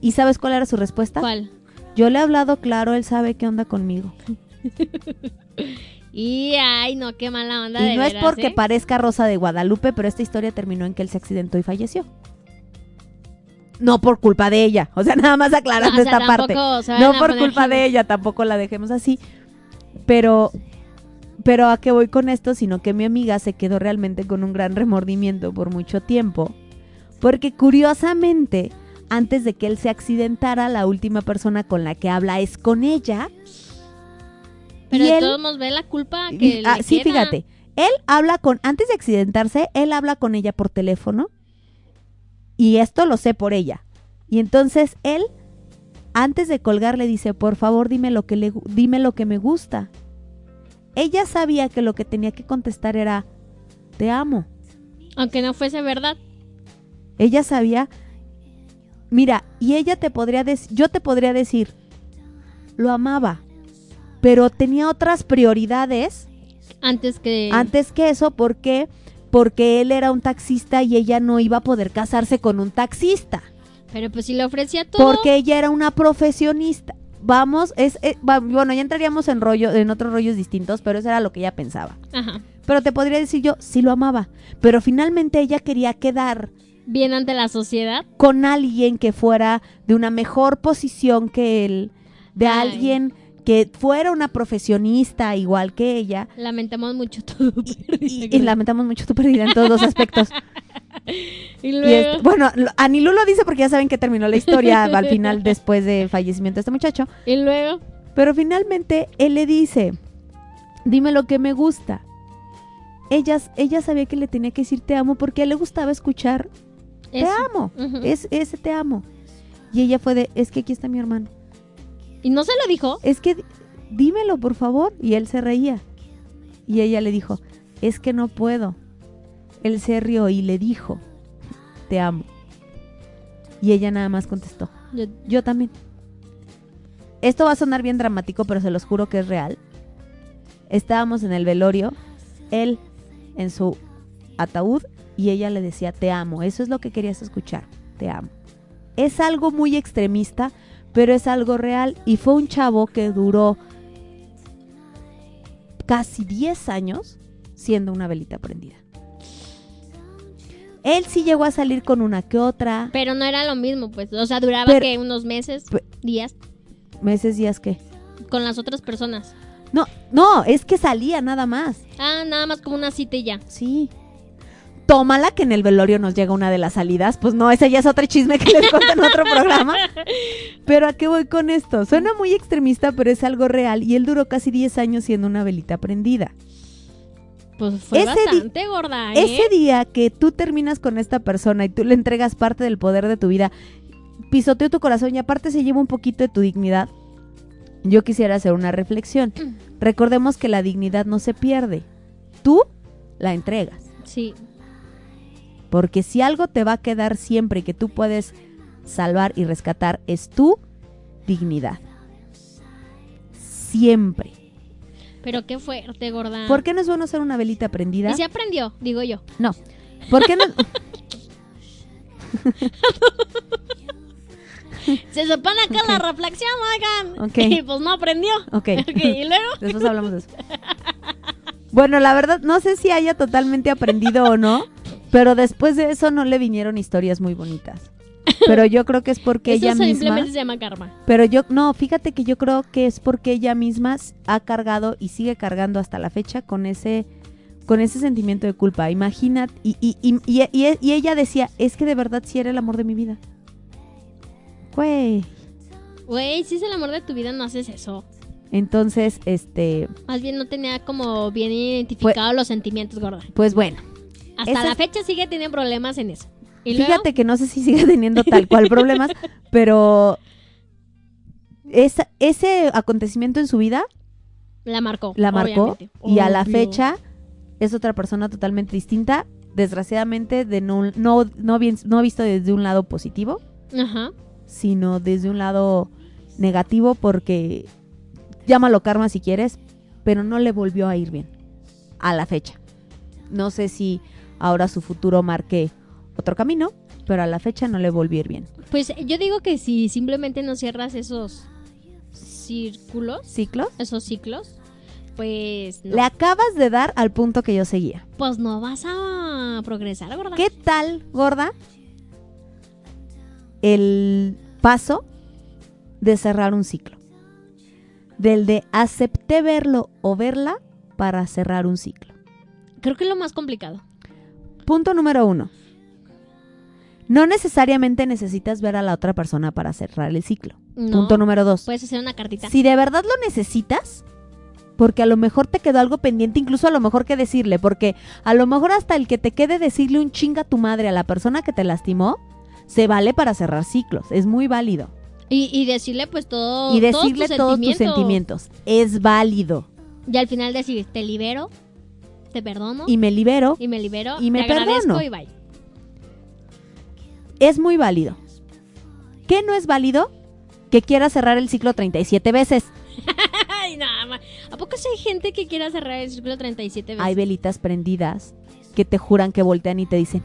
¿Y sabes cuál era su respuesta? ¿Cuál? Yo le he hablado claro, él sabe qué onda conmigo. Y ay, no, qué mala onda. Y de no es porque ¿eh? parezca Rosa de Guadalupe, pero esta historia terminó en que él se accidentó y falleció. No por culpa de ella, o sea, nada más aclarando No, o sea, esta parte. No por culpa de ella, tampoco la dejemos así. Pero, pero a qué voy con esto, sino que mi amiga se quedó realmente con un gran remordimiento por mucho tiempo. Porque curiosamente, antes de que él se accidentara, la última persona con la que habla es con ella. Pero Y de él- todos modos ve la culpa que ah, le sí, fíjate. Él habla con, antes de accidentarse, él habla con ella por teléfono. Y esto lo sé por ella. Y entonces él, antes de colgar, le dice, por favor, dime lo que, le, dime lo que me gusta. Ella sabía que lo que tenía que contestar era, te amo. Aunque no fuese verdad. Ella sabía, mira, y ella te podría decir, yo te podría decir, lo amaba, pero tenía otras prioridades Antes que... antes que eso, ¿por qué? Porque él era un taxista y ella no iba a poder casarse con un taxista. Pero pues si le ofrecía todo... Porque ella era una profesionista. Vamos, es, eh, va- bueno, ya entraríamos en rollo, en otros rollos distintos, pero eso era lo que ella pensaba. Ajá. Pero te podría decir yo, sí lo amaba. Pero finalmente ella quería quedar Bien ante la sociedad. con alguien que fuera de una mejor posición que él, de Ay. alguien que fuera una profesionista igual que ella. Lamentamos mucho todo. Y, y lamentamos mucho tu pérdida en todos los aspectos. Y Y luego... este- bueno, Anilú lo dice porque ya saben que terminó la historia al final después del fallecimiento de este muchacho. Y luego... Pero finalmente él le dice, dime lo que me gusta. Ella, ella sabía que le tenía que decir te amo porque a él le gustaba escuchar te eso. amo. Es ese te amo. Y ella fue de, es que aquí está mi hermano. Y no se lo dijo. Es que dímelo, por favor. Y él se reía. Y ella le dijo, es que no puedo. Él se rió y le dijo, te amo. Y ella nada más contestó, Yo- yo también. Esto va a sonar bien dramático, pero se los juro que es real. Estábamos en el velorio, él en su ataúd y ella le decía, te amo. Eso es lo que querías escuchar, te amo. Es algo muy extremista, pero es algo real. Y fue un chavo que duró casi 10 años siendo una velita prendida. Él sí llegó a salir con una que otra, Pero no era lo mismo, pues. O sea, duraba Pero- que unos meses, días, meses, días que... con las otras personas. No, no, es que salía nada más. Ah, nada más como una cita y ya. Sí. Tómala que en el velorio nos llega una de las salidas. Pues no, ese ya es otro chisme que les cuento en otro programa. Pero ¿a qué voy con esto? Suena muy extremista, pero es algo real. Y él duró casi 10 años siendo una velita prendida. Pues fue Ese bastante gorda, ¿eh? Ese día que tú terminas con esta persona y tú le entregas parte del poder de tu vida, pisoteó tu corazón y aparte se lleva un poquito de tu dignidad. Yo quisiera hacer una reflexión. Recordemos que la dignidad no se pierde. Tú la entregas. Sí. Porque si algo te va a quedar siempre y que tú puedes salvar y rescatar es tu dignidad. Siempre. Pero qué fuerte, gorda. ¿Por qué no es bueno ser una velita prendida? Y se aprendió, digo yo. No. ¿Por qué no? Se supone que Ok. la reflexión, oigan. Ok. Y pues no aprendió. Ok. Ok, y luego. Después hablamos de eso. Bueno, la verdad, no sé si haya totalmente aprendido o no, pero después de eso no le vinieron historias muy bonitas. Pero yo creo que es porque Eso ella misma. simplemente se llama karma. Pero yo, no, fíjate que yo creo que es porque ella misma ha cargado y sigue cargando hasta la fecha con ese, con ese sentimiento de culpa. Imagínate, y, y, y, y- y- y ella decía, es que de verdad sí era el amor de mi vida. Güey. Güey, si es el amor de tu vida, no haces eso. Entonces, este, Más bien no tenía como bien identificado los sentimientos, gorda. pues bueno. Hasta Esa la fecha sigue teniendo problemas en eso. Y luego, Fíjate que no sé si sigue teniendo tal cual problemas, pero esa- ese acontecimiento en su vida la marcó. la marcó obviamente. y a la fecha es otra persona totalmente distinta. Desgraciadamente, de no, no, no, bien, no visto desde un lado positivo, Ajá. sino desde un lado negativo porque llámalo karma si quieres, pero no le volvió a ir bien a la fecha. No sé si ahora su futuro marque otro camino, pero a la fecha no le volvió a ir bien. Pues yo digo que si simplemente no cierras esos círculos, ¿Ciclos? esos ciclos, pues no, Le acabas de dar al punto que yo seguía. pues no vas a progresar, gorda. ¿Qué tal, gorda? El paso de cerrar un ciclo. del de acepté verlo o verla para cerrar un ciclo. Creo que es lo más complicado. Punto número uno. No necesariamente necesitas ver a la otra persona para cerrar el ciclo. No. Punto número dos. Puedes hacer una cartita. Si de verdad lo necesitas, porque a lo mejor te quedó algo pendiente, incluso a lo mejor que decirle, porque a lo mejor hasta el que te quede decirle un chinga a tu madre a la persona que te lastimó, se vale para cerrar ciclos, es muy válido. Y, y decirle pues todo. y decirle todos tus sentimientos, es válido. Y al final decir, te libero, te perdono Y me libero, y me libero, y me te agradezco perdono. y bye. es muy válido. ¿Qué no es válido? Que quieras cerrar el ciclo 37 veces. Ay, nada más. ¿A poco sí hay gente que quiera cerrar el círculo 37 veces? Hay velitas prendidas que te juran que voltean y te dicen,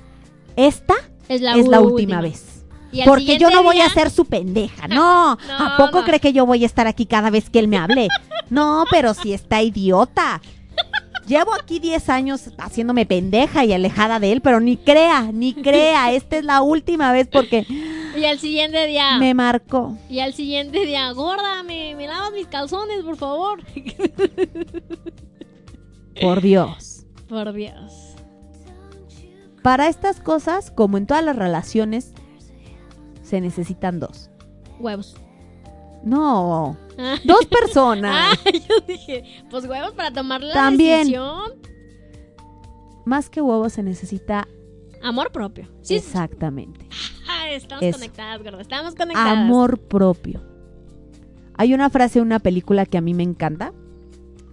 esta es la, es la última última vez. Porque yo no voy a ser su pendeja, no. No, ¿A poco no. cree que yo voy a estar aquí cada vez que él me hable? No, pero si está idiota. Llevo aquí 10 años haciéndome pendeja y alejada de él, pero ni crea, ni crea. Esta es la última vez porque Y al siguiente día. me marcó. Y al siguiente día, gorda, me, me lavas mis calzones, por favor. Por Dios. por Dios. Para estas cosas, como en todas las relaciones, se necesitan dos. Huevos. No, Ah. dos personas. Ah, yo dije, pues huevos para tomar la También. decisión. Más que huevos se necesita Amor propio. Sí, exactamente. ah, estamos Eso. conectadas, gorda. Estamos conectadas. Amor propio. Hay una frase en una película que a mí me encanta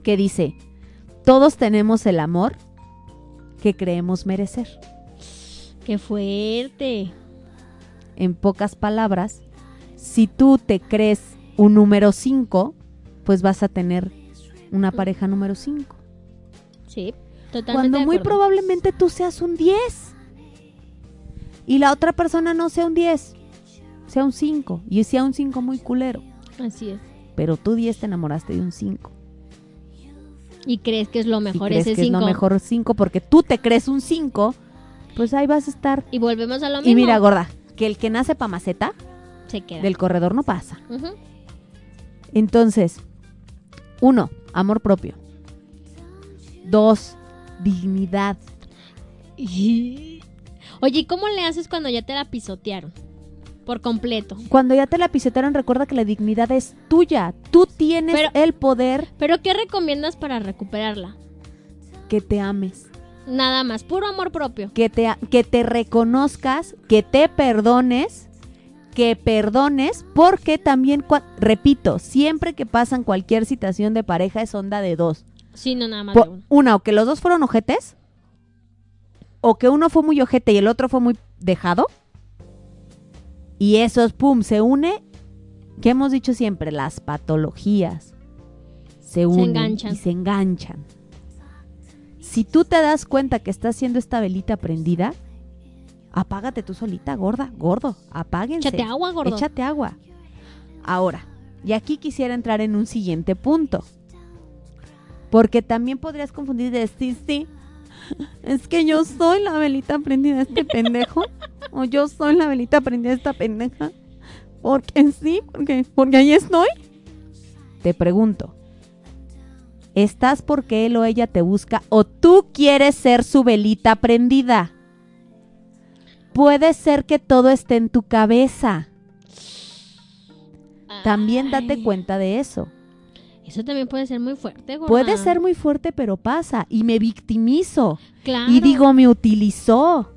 que dice, todos tenemos el amor que creemos merecer. Qué fuerte. En pocas palabras, si tú te crees un número 5, pues vas a tener una pareja número 5. Sí, totalmente. Cuando muy probablemente tú seas un 10 y la otra persona no sea un 10, sea un 5 y sea un 5 muy culero. Así es. Pero tú 10 te enamoraste de un 5. Y crees que es lo y mejor crees ese que es 5. lo mejor 5 porque tú te crees un 5, pues ahí vas a estar. Y volvemos a lo mismo. Y mira, gorda, que el que nace pa' maceta se queda. del corredor no pasa. Ujú. Entonces, uno, amor propio. Dos, dignidad. Y- Oye, ¿y cómo le haces cuando ya te la pisotearon? Por completo. Cuando ya te la pisotearon, recuerda que la dignidad es tuya. Tú tienes Pero- el poder ¿Pero qué recomiendas para recuperarla? que te ames, Nada más, puro amor propio. que te, que te reconozcas, que te perdones, que perdones, porque también, repito, siempre que pasan cualquier situación de pareja es onda de dos. Sí, no, nada más de uno. una, o que los dos fueron ojetes, o que uno fue muy ojete y el otro fue muy dejado. Y esos, pum, se une, que hemos dicho siempre, las patologías se unen enganchan. y se enganchan. Si tú te das cuenta que está haciendo esta velita prendida, apágate tú solita, gorda, gordo, apáguense. Échate agua, gordo. Échate agua. Ahora, y aquí quisiera entrar en un siguiente punto. Porque también podrías confundir de decir, sí, es que yo soy la velita prendida de este pendejo. o yo soy la velita prendida de esta pendeja. Porque sí, porque, porque ahí estoy. Te pregunto, ¿estás porque él o ella te busca o tú quieres ser su velita prendida? Puede ser que todo esté en tu cabeza. También date Ay, cuenta de eso. Eso también puede ser muy fuerte, gorda. Puede ser muy fuerte, pero pasa. Y me victimizo. Claro. Y digo, me utilizó.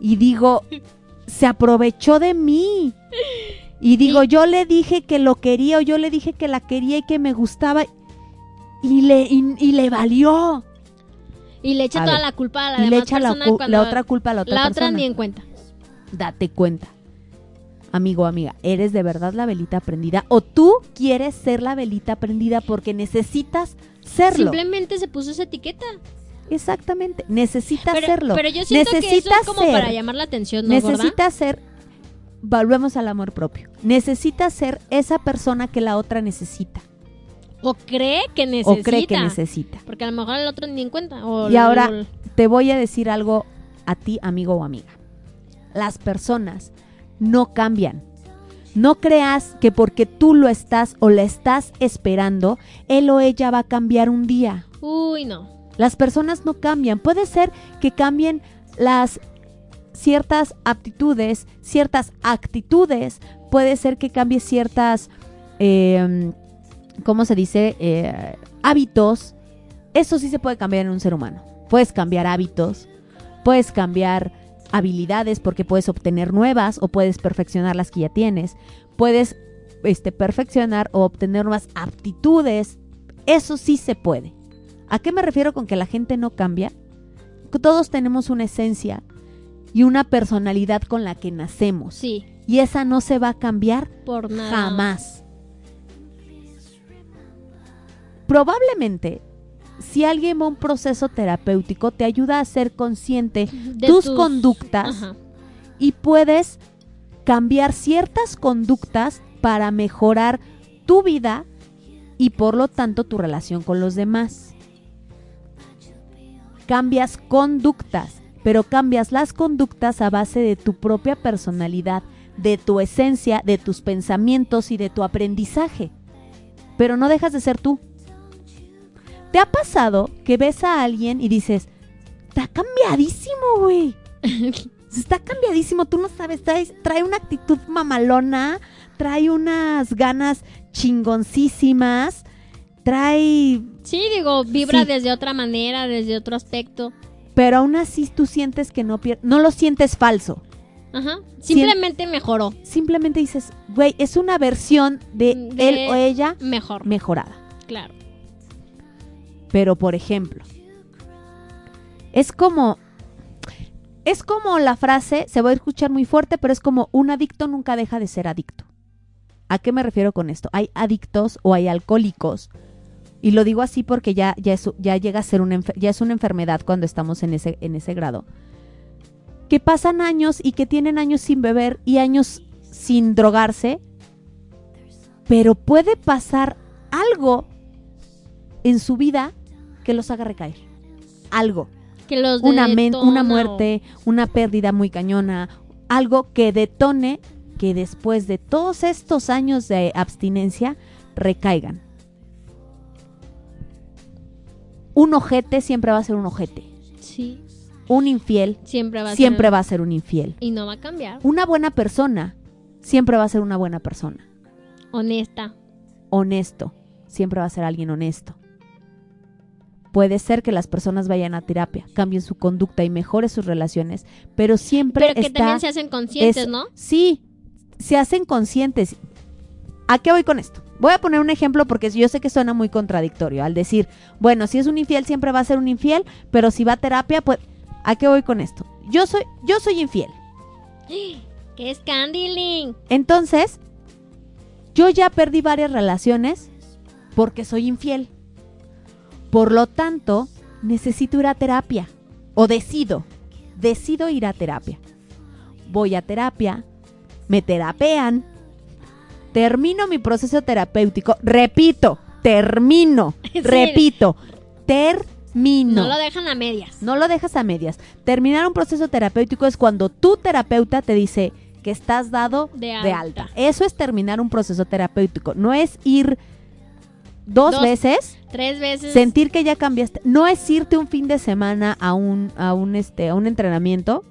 Y digo, se aprovechó de mí. Y digo, Y- yo le dije que lo quería o yo le dije que la quería y que me gustaba. Y le, y, y le valió. Y le echa A toda ver, la culpa a la y le echa la, persona cuando la otra culpa a la otra la persona. otra ni en cuenta. Date cuenta. Amigo, amiga, ¿eres de verdad la velita prendida? ¿O tú quieres ser la velita prendida porque necesitas serlo? Simplemente se puso esa etiqueta. Exactamente, necesitas Pero, serlo. pero yo siento que eso es como ser. para llamar la atención, ¿no, necesitas ser, volvemos al amor propio, necesitas ser esa persona que la otra necesita O cree que necesita. o cree que necesita. Porque a lo mejor el otro ni en cuenta. O Y ahora- Te voy a decir algo a ti, amigo o amiga. Las personas no cambian. No creas que porque tú lo estás o la estás esperando, él o ella va a cambiar un día. Uy, no. Las personas no cambian. Puede ser que cambien las ciertas aptitudes, ciertas actitudes. Puede ser que cambie ciertas, eh, ¿cómo se dice? Eh, hábitos. Eso sí se puede cambiar en un ser humano. Puedes cambiar hábitos, puedes cambiar habilidades porque puedes obtener nuevas o puedes perfeccionar las que ya tienes. Puedes este, perfeccionar o obtener nuevas aptitudes. Eso sí se puede. ¿A qué me refiero con que la gente no cambia? Todos tenemos una esencia y una personalidad con la que nacemos. Sí, Y esa no se va a cambiar por nada. jamás. Probablemente, si alguien va a un proceso terapéutico, te ayuda a ser consciente De tus conductas Ajá. y puedes cambiar ciertas conductas para mejorar tu vida y por lo tanto tu relación con los demás. Cambias conductas, pero cambias las conductas a base de tu propia personalidad, de tu esencia, de tus pensamientos y de tu aprendizaje. Pero no dejas de ser tú. ¿Te ha pasado que ves a alguien y dices, está cambiadísimo, güey? Está cambiadísimo, tú no sabes, trae, trae una actitud mamalona, trae unas ganas chingoncísimas, trae... Sí, digo, vibra Sí. desde otra manera, desde otro aspecto. Pero aún así tú sientes que no pier- no lo sientes falso. Ajá. Simplemente mejoró. Simplemente dices, güey, es una versión de, De- él o ella Mejor. mejorada. claro. Pero por ejemplo, es como es como la frase, se va a escuchar muy fuerte, pero es como un adicto nunca deja de ser adicto. ¿A qué me refiero con esto? Hay adictos o hay alcohólicos. Y lo digo así porque ya, ya, es, ya llega a ser una, ya es una enfermedad cuando estamos en ese, en ese grado. Que pasan años y que tienen años sin beber y años sin drogarse. Pero puede pasar algo en su vida que los haga recaer. Algo. Que los Una, una muerte, una pérdida muy cañona. Algo que detone que después de todos estos años de abstinencia recaigan. Un ojete siempre va a ser un ojete. Sí. Un infiel Siempre va a siempre ser- va a ser un infiel. Y no va a cambiar. Una buena persona siempre va a ser una buena persona. Honesta. honesto. Siempre va a ser alguien honesto. Puede ser que las personas vayan a terapia, cambien su conducta y mejoren sus relaciones, pero siempre Pero que está... también se hacen conscientes, es- ¿no? Sí, se hacen conscientes. ¿A qué voy con esto? Voy a poner un ejemplo porque yo sé que suena muy contradictorio al decir, bueno, si es un infiel siempre va a ser un infiel, pero si va a terapia, pues ¿a qué voy con esto? Yo soy yo soy infiel. Que es Candyling. Entonces, yo ya perdí varias relaciones porque soy infiel. Por lo tanto, necesito ir a terapia. O decido, decido ir a terapia. Voy a terapia, me terapean, termino mi proceso terapéutico, repito, termino, Sí. repito, termino. No lo dejan a medias. No lo dejas a medias. Terminar un proceso terapéutico es cuando tu terapeuta te dice que estás dado De de alta. alta. Eso es terminar un proceso terapéutico. No es ir dos, Dos. veces, Tres veces. sentir que ya cambiaste. No es irte un fin de semana a un, a un, este, a un entrenamiento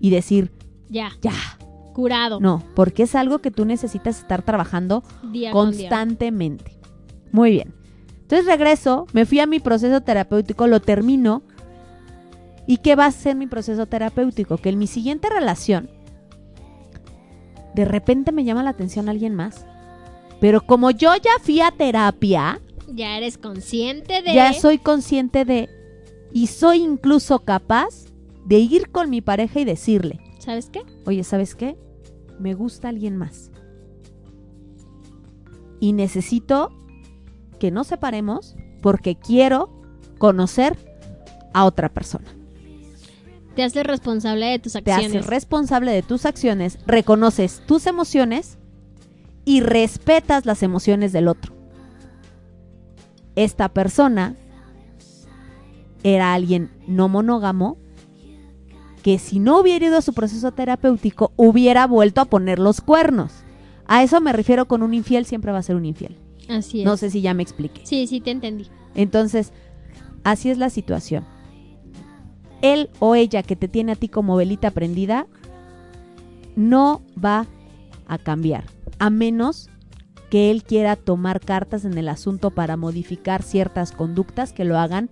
y decir, Ya. ya. Curado. No, porque es algo que tú necesitas estar trabajando Día con día. constantemente. Muy bien. Entonces regreso, me fui a mi proceso terapéutico, lo termino. ¿Y qué va a ser mi proceso terapéutico? Que en mi siguiente relación, de repente me llama la atención alguien más. Pero como yo ya fui a terapia, Ya eres consciente de. ya soy consciente de... Y soy incluso capaz de ir con mi pareja y decirle, ¿Sabes qué? oye, ¿sabes qué? Me gusta alguien más. Y necesito que nos separemos porque quiero conocer a otra persona. Te haces responsable de tus Te acciones. haces responsable de tus acciones, reconoces tus emociones y respetas las emociones del otro. Esta persona era alguien no monógamo que si no hubiera ido a su proceso terapéutico hubiera vuelto a poner los cuernos. A eso me refiero con un infiel, siempre va a ser un infiel. Así es. No sé si ya me expliqué. Sí, sí, te entendí. Entonces, así es la situación. Él o ella que te tiene a ti como velita prendida no va a cambiar, a menos que él quiera tomar cartas en el asunto para modificar ciertas conductas que lo hagan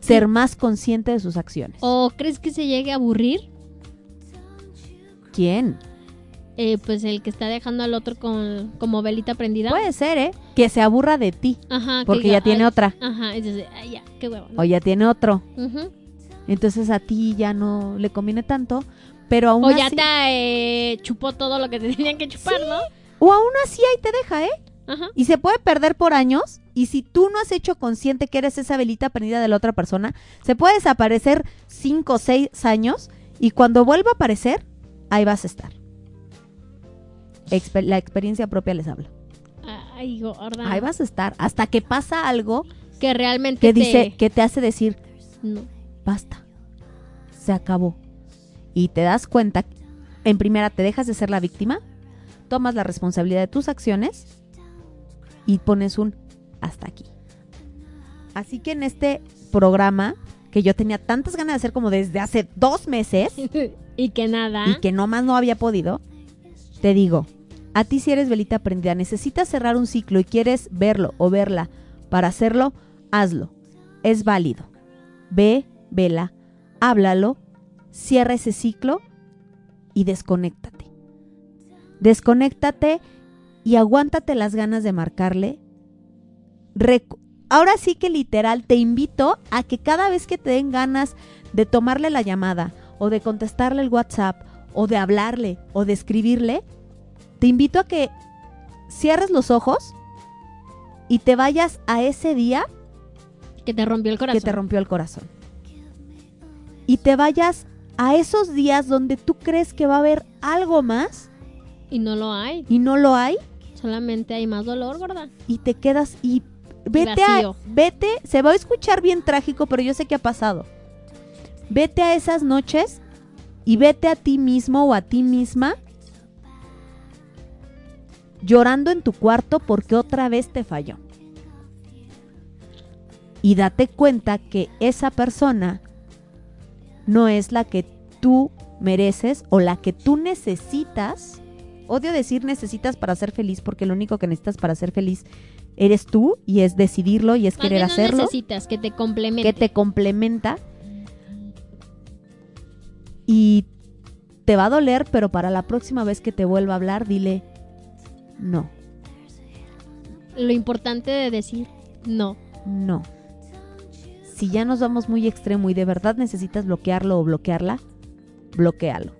ser más consciente de sus acciones. ¿O crees que se llegue a aburrir? ¿Quién? Eh, pues el que está dejando al otro con, como velita prendida. Puede ser, ¿eh? Que se aburra de ti, Ajá. que porque diga, ya tiene "Ay", otra, Ajá, entonces, ay, ya, qué huevo. ¿no? o ya tiene otro. Ujú. Entonces a ti ya no le conviene tanto, pero aún O ya te eh, chupó todo lo que te tenían que chupar, ¿no? O aún así ahí te deja, ¿eh? Ajá. Y se puede perder por años. Y si tú no has hecho consciente que eres esa velita prendida de la otra persona, se puede desaparecer cinco o seis años. Y cuando vuelva a aparecer, ahí vas a estar. Exper- la experiencia propia les habla. Ay, gorda. Ahí vas a estar. Hasta que pasa algo Que realmente que te... dice, que te hace decir, No. basta. Se acabó. Y te das cuenta, en primera, te dejas de ser la víctima, tomas la responsabilidad de tus acciones y pones un hasta aquí. Así que en este programa, que yo tenía tantas ganas de hacer como desde hace dos meses y que nada. y que no más no había podido, te digo, a ti si eres velita prendida, necesitas cerrar un ciclo y quieres verlo o verla para hacerlo, hazlo. Es válido. Ve, vela, háblalo, cierra ese ciclo y desconéctate. Desconéctate y aguántate las ganas de marcarle. Recu- Ahora sí que literal te invito a que cada vez que te den ganas de tomarle la llamada o de contestarle el WhatsApp o de hablarle o de escribirle, te invito a que cierres los ojos y te vayas a ese día Que te rompió el corazón. que te rompió el corazón. Y te vayas a esos días donde tú crees que va a haber algo más Y no lo hay. y no lo hay Solamente hay más dolor, gorda. y te quedas y vete a vete, se va a escuchar bien trágico, pero yo sé que ha pasado. Vete a esas noches y vete a ti mismo o a ti misma llorando en tu cuarto porque otra vez te falló. Y date cuenta que esa persona no es la que tú mereces o la que tú necesitas. Odio decir necesitas para ser feliz porque lo único que necesitas para ser feliz eres tú y es decidirlo y es Más querer no hacerlo, necesitas que te complemente. que te complementa y te va a doler, pero para la próxima vez que te vuelva a hablar, dile no, Lo importante de decir no. no. Si ya nos vamos muy extremo y de verdad necesitas bloquearlo o bloquearla, bloquealo.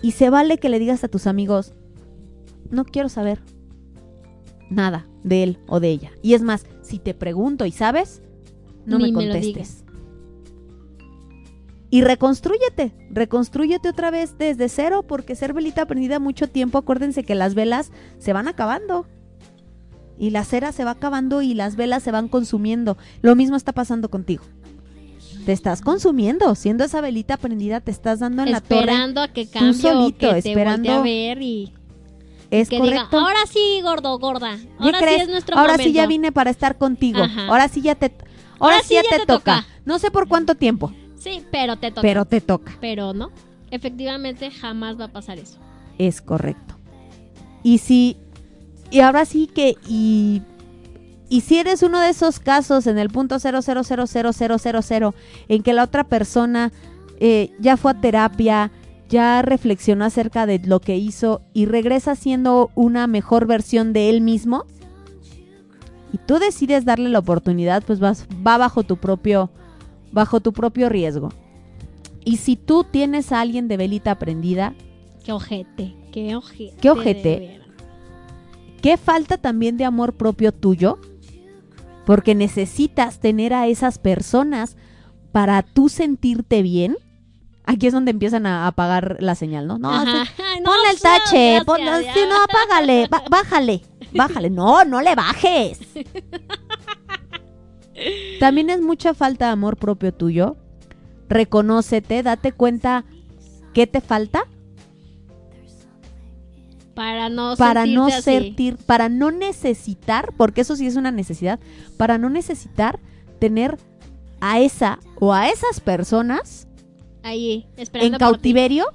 Y se vale que le digas a tus amigos, no quiero saber nada de él o de ella. Y es más, si te pregunto y sabes, no Ni me contestes. Y reconstrúyete, reconstrúyete otra vez desde cero, porque ser velita prendida mucho tiempo, acuérdense que las velas se van acabando. Y la cera se va acabando y las velas se van consumiendo. Lo mismo está pasando contigo. Te estás consumiendo, siendo esa velita prendida, te estás dando en la torre. esperando a que cambie solito, o que te esperando- a ver y Es que diga, correcto. ahora sí, gordo, gorda. ¿Qué Ahora sí es nuestro Ahora momento. sí ya vine para estar contigo. Ajá. Ahora sí ya te ahora, sí ya, te, toca. toca. No sé por cuánto tiempo, Sí, pero te toca. pero te toca. Pero no. Efectivamente, jamás va a pasar eso. Es correcto. Y si y ahora sí que y y si eres uno de esos casos en el punto 0000000 en que la otra persona eh, ya fue a terapia, ya reflexionó acerca de lo que hizo y regresa siendo una mejor versión de él mismo y tú decides darle la oportunidad, pues vas, va bajo tu propio bajo tu propio riesgo. Y si tú tienes a alguien de velita prendida, Qué ojete, qué ojete. Qué ojete. ¿Qué falta también de amor propio tuyo? Porque necesitas tener a esas personas para tú sentirte bien. Aquí es donde empiezan a apagar la señal, ¿no? No, Ajá. no, ponle el tache, gracias, ponle, sí, no, apágale, bájale, bájale. No, no le bajes. También es mucha falta de amor propio tuyo. Reconócete, date cuenta qué te falta Para no para no sentir, para no necesitar, porque eso sí es una necesidad, para no necesitar tener a esa o a esas personas Ahí, esperando en cautiverio.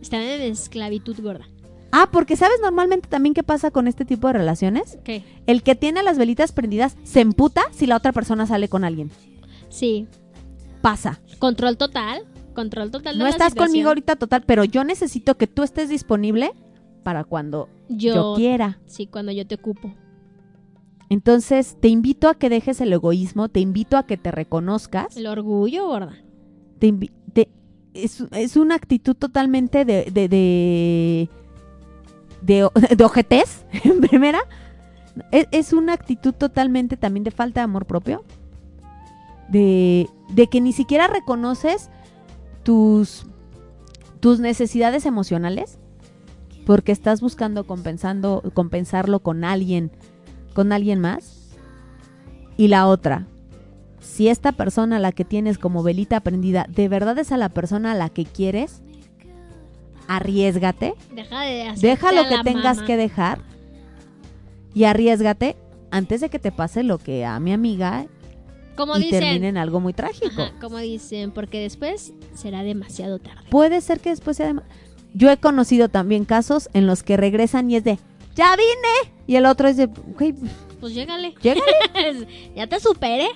Están en esclavitud gorda. Ah, porque sabes normalmente también qué pasa con este tipo de relaciones. ¿Qué? El que tiene las velitas prendidas se emputa si la otra persona sale con alguien. Sí. Pasa. Control total. Control total de No la estás situación. conmigo ahorita total, pero yo necesito que tú estés disponible para cuando yo, Yo, quiera. Sí, cuando yo te ocupo. Entonces, te invito a que dejes el egoísmo, te invito a que te reconozcas. El orgullo gorda. te es, es una actitud totalmente de de, de, de, de ojetez, en primera. Es, es una actitud totalmente también de falta de amor propio. De, de que ni siquiera reconoces tus, tus necesidades emocionales. Porque estás buscando compensando, compensarlo con alguien, con alguien más. Y la otra, si esta persona a la que tienes como velita prendida de verdad es a la persona a la que quieres, arriesgate, Deja de deja lo que tengas que dejar y arriesgate antes de que te pase lo que a mi amiga Como y dicen. termine en algo muy trágico. Ajá, como dicen, porque después será demasiado tarde. Puede ser que después sea de- Yo he conocido también casos en los que regresan y es de, ya vine. Y el otro es de, "Güey, Pues llégale. llégale, ya te superé.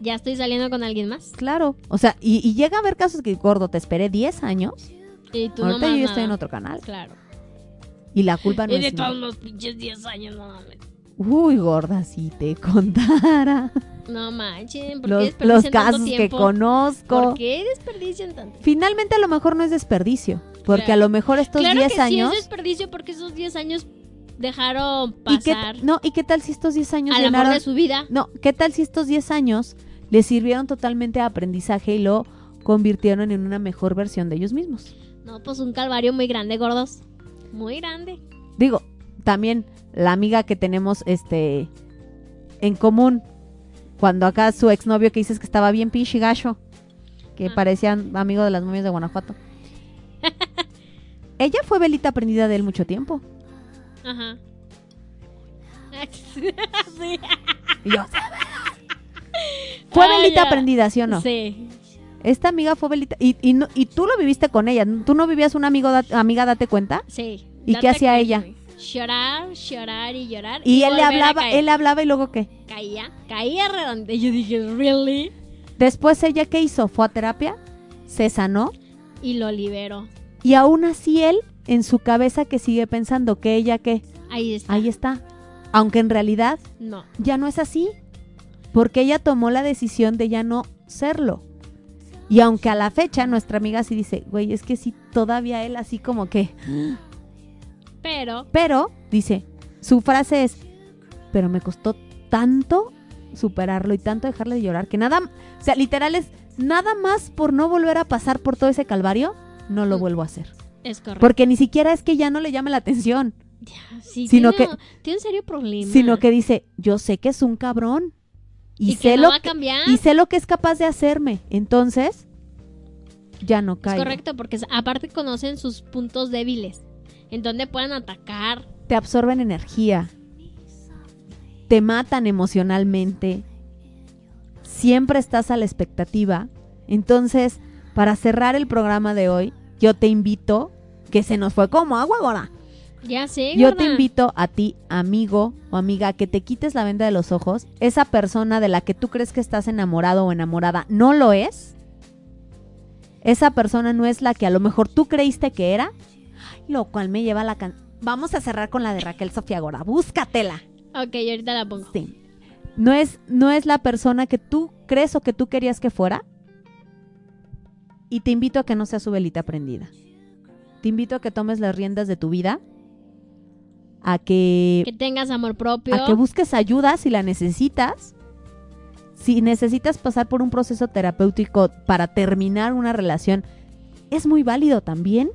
Ya estoy saliendo con alguien más. claro. O sea, y, y llega a haber casos que, gordo, te esperé 10 años. Y tú Ahorita nomás yo estoy en nada. otro canal. Claro. Y la culpa no y de es todos mía. los pinches 10 años, no mames. Uy, gorda, si te contara. No manchen, ¿por qué Los, desperdician los tanto casos que conozco. ¿Por qué desperdician tanto? Finalmente a lo mejor no es desperdicio. Porque Claro. a lo mejor estos claro 10 que años... sí es desperdicio porque esos 10 años dejaron ¿y qué, pasar no, ¿y qué tal si estos 10 años al amor llenaron... de su vida. No, ¿qué tal si estos 10 años les sirvieron totalmente de aprendizaje y lo convirtieron en una mejor versión de ellos mismos? No, pues un calvario muy grande, gordos. Muy grande. Digo, también la amiga que tenemos este en común, cuando acá su exnovio que dices que estaba bien pinche gacho, que Ah. parecía amigo de las momias de Guanajuato. Ella fue velita prendida de él mucho tiempo. Ajá. sí. Yo, fue Ah, velita ya. prendida, ¿sí o no? Sí. Esta amiga fue velita. Y, y, no- y tú lo viviste con ella. ¿Tú no vivías una amigo, da- amiga, date cuenta? Sí. ¿Y Date qué hacía ella? Llorar, llorar y llorar. Y, él le hablaba, él le hablaba y luego qué. caía, caía redonde. Y yo dije, ¿really? Después ella qué hizo? Fue a terapia, se sanó Y lo libero. y aún así él en su cabeza que sigue pensando que ella qué. Ahí está. Ahí está. Aunque en realidad No. ya no es así. Porque ella tomó la decisión de ya no serlo. Y aunque a la fecha nuestra amiga sí dice, güey, es que sí, todavía él así como que... Pero, Pero, dice, su frase es, pero me costó tanto superarlo y tanto dejarle de llorar que nada, o sea, literal es, nada más por no volver a pasar por todo ese calvario, no lo Mm. vuelvo a hacer. es correcto. Porque ni siquiera es que ya no le llame la atención, Ya, sí, sino tiene, que- tiene un serio problema. sino que dice, yo sé que es un cabrón y, Y, sé que no lo va a que, cambiar. y sé lo que es capaz de hacerme. Entonces, ya no Es cae. correcto, porque aparte conocen sus puntos débiles. En donde pueden atacar. Te absorben energía. Te matan emocionalmente. Siempre estás a la expectativa. Entonces, para cerrar el programa de hoy, yo te invito, que se nos fue como agua ahora. Ya sé, Yo gorda. te invito a ti, amigo o amiga, a que te quites la venda de los ojos. Esa persona de la que tú crees que estás enamorado o enamorada no lo es. Esa persona no es la que a lo mejor tú creíste que era. Lo cual me lleva a la can... Vamos a cerrar con la de Raquel Sofía Gora. Búscatela. Ok, ahorita la pongo. Sí. No es, no es la persona que tú crees o que tú querías que fuera. Y te invito a que no sea su velita prendida. Te invito a que tomes las riendas de tu vida. A que, Que tengas amor propio. a que busques ayuda si la necesitas. Si necesitas pasar por un proceso terapéutico para terminar una relación, es muy válido también.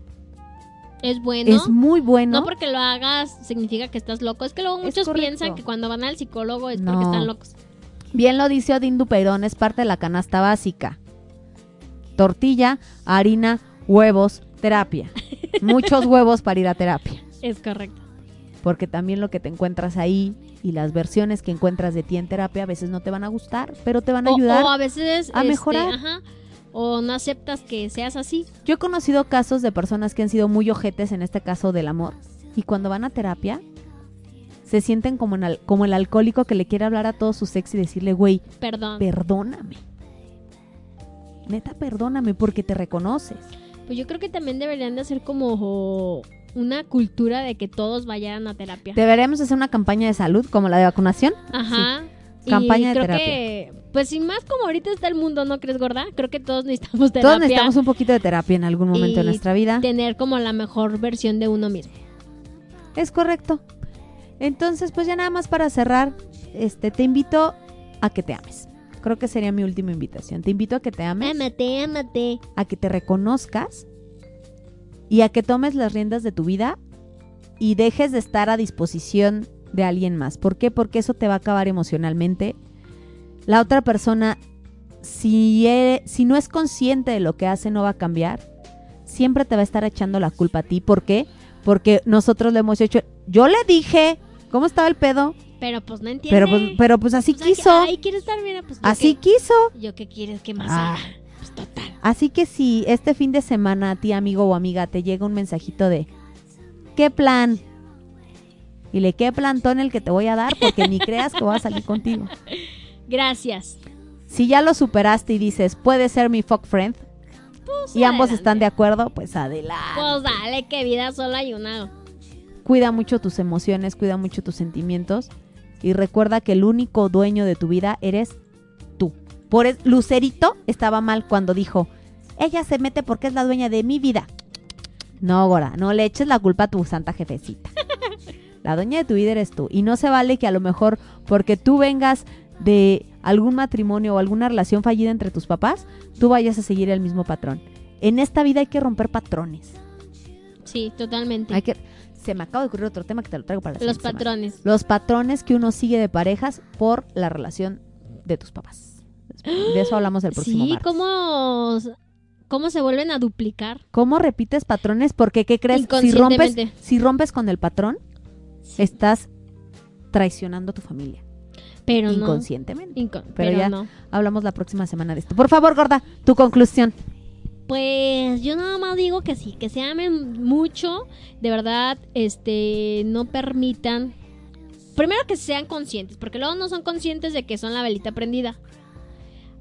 Es bueno. Es muy bueno. No porque lo hagas significa que estás loco. Es que luego muchos piensan que cuando van al psicólogo es No. porque están locos. Bien lo dice Odín Dupeirón, es parte de la canasta básica. Tortilla, harina, huevos, terapia. Muchos huevos para ir a terapia. Es correcto. Porque también lo que te encuentras ahí y las versiones que encuentras de ti en terapia a veces no te van a gustar, pero te van a O- ayudar. O, a veces. a este, mejorar. ajá, o no aceptas que seas así. Yo he conocido casos de personas que han sido muy ojetes en este caso del amor y cuando van a terapia se sienten como, en como el alcohólico que le quiere hablar a todo su ex y decirle, güey, Perdón. perdóname. Neta, perdóname porque te reconoces. Pues yo creo que también deberían de hacer como una cultura de que todos vayan a terapia. Deberíamos hacer una campaña de salud como la de vacunación. Ajá. Campaña de creo terapia. que, pues sin más como ahorita está el mundo, ¿no crees, gorda? Creo que todos necesitamos terapia. Todos necesitamos un poquito de terapia en algún momento de Y nuestra vida. Tener como la mejor versión de uno mismo. Es correcto. Entonces, pues ya nada más para cerrar, este, te invito a que te ames. Creo que sería mi última invitación. Te invito a que te ames, Ámate, ámate. a que te reconozcas y a que tomes las riendas de tu vida y dejes de estar a disposición de alguien más. ¿Por qué? Porque eso te va a acabar emocionalmente. La otra persona, si, si no es consciente de lo que hace, no va a cambiar. Siempre te va a estar echando la culpa a ti. ¿Por qué? Porque nosotros lo hemos hecho. Yo le dije, ¿cómo estaba el pedo? Pero pues no entiende. Pero pues, pero pues así Pues, quiso. Ay, quiero estar bien. Pues, ¿yo así quiso. ¿Yo qué quieres que más Ah. haga? Pues total. Así que si este fin de semana a ti, amigo o amiga, te llega un mensajito de ¿qué plan? Y le qué plantón el que te voy a dar porque ni creas que voy a salir contigo. Gracias. Si ya lo superaste y dices, puede ser mi fuck friend, Pues, y ambos están de acuerdo, pues adelante. Pues dale, que vida solo hay una. Cuida mucho tus emociones, cuida mucho tus sentimientos y recuerda que el único dueño de tu vida eres tú. Por Lucerito estaba mal cuando dijo, ella se mete porque es la dueña de mi vida. No, Gora, no le eches la culpa a tu santa jefecita. La dueña de tu vida eres tú. Y no se vale que a lo mejor porque tú vengas de algún matrimonio o alguna relación fallida entre tus papás, tú vayas a seguir el mismo patrón. En esta vida hay que romper patrones. Sí, totalmente. Hay que... Se me acaba de ocurrir otro tema que te lo traigo para la Los semana. patrones. Los patrones que uno sigue de parejas por la relación de tus papás. De eso hablamos el próximo Sí, martes. ¿cómo, cómo se vuelven a duplicar? ¿Cómo repites patrones? Porque, ¿qué crees? Si rompes, Inconscientemente. si rompes con el patrón, estás traicionando a tu familia. Pero no. inconscientemente. Inco- Pero pero ya- no. Hablamos la próxima semana de esto. Por favor, gorda, tu conclusión. Pues yo nada más digo que sí, que se amen mucho, de verdad, este, no permitan, primero que sean conscientes, porque luego no son conscientes de que son la velita prendida.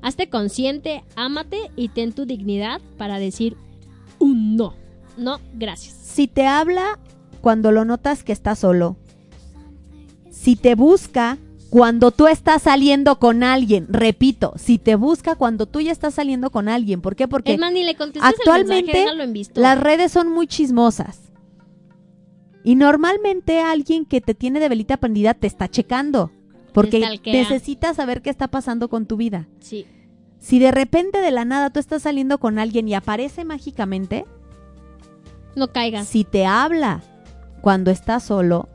Hazte consciente, ámate y ten tu dignidad para decir un no. No, gracias. Si te habla cuando lo notas que está solo. Si te busca cuando tú estás saliendo con alguien. Repito, si te busca cuando tú ya estás saliendo con alguien. ¿Por qué? Porque Es más, ni le actualmente el mensaje, visto. las redes son muy chismosas. Y normalmente alguien que te tiene de velita prendida te está checando. Porque stalkea. necesitas saber qué está pasando con tu vida. Sí, Si de repente de la nada tú estás saliendo con alguien y aparece mágicamente, no caigas. si te habla cuando estás solo,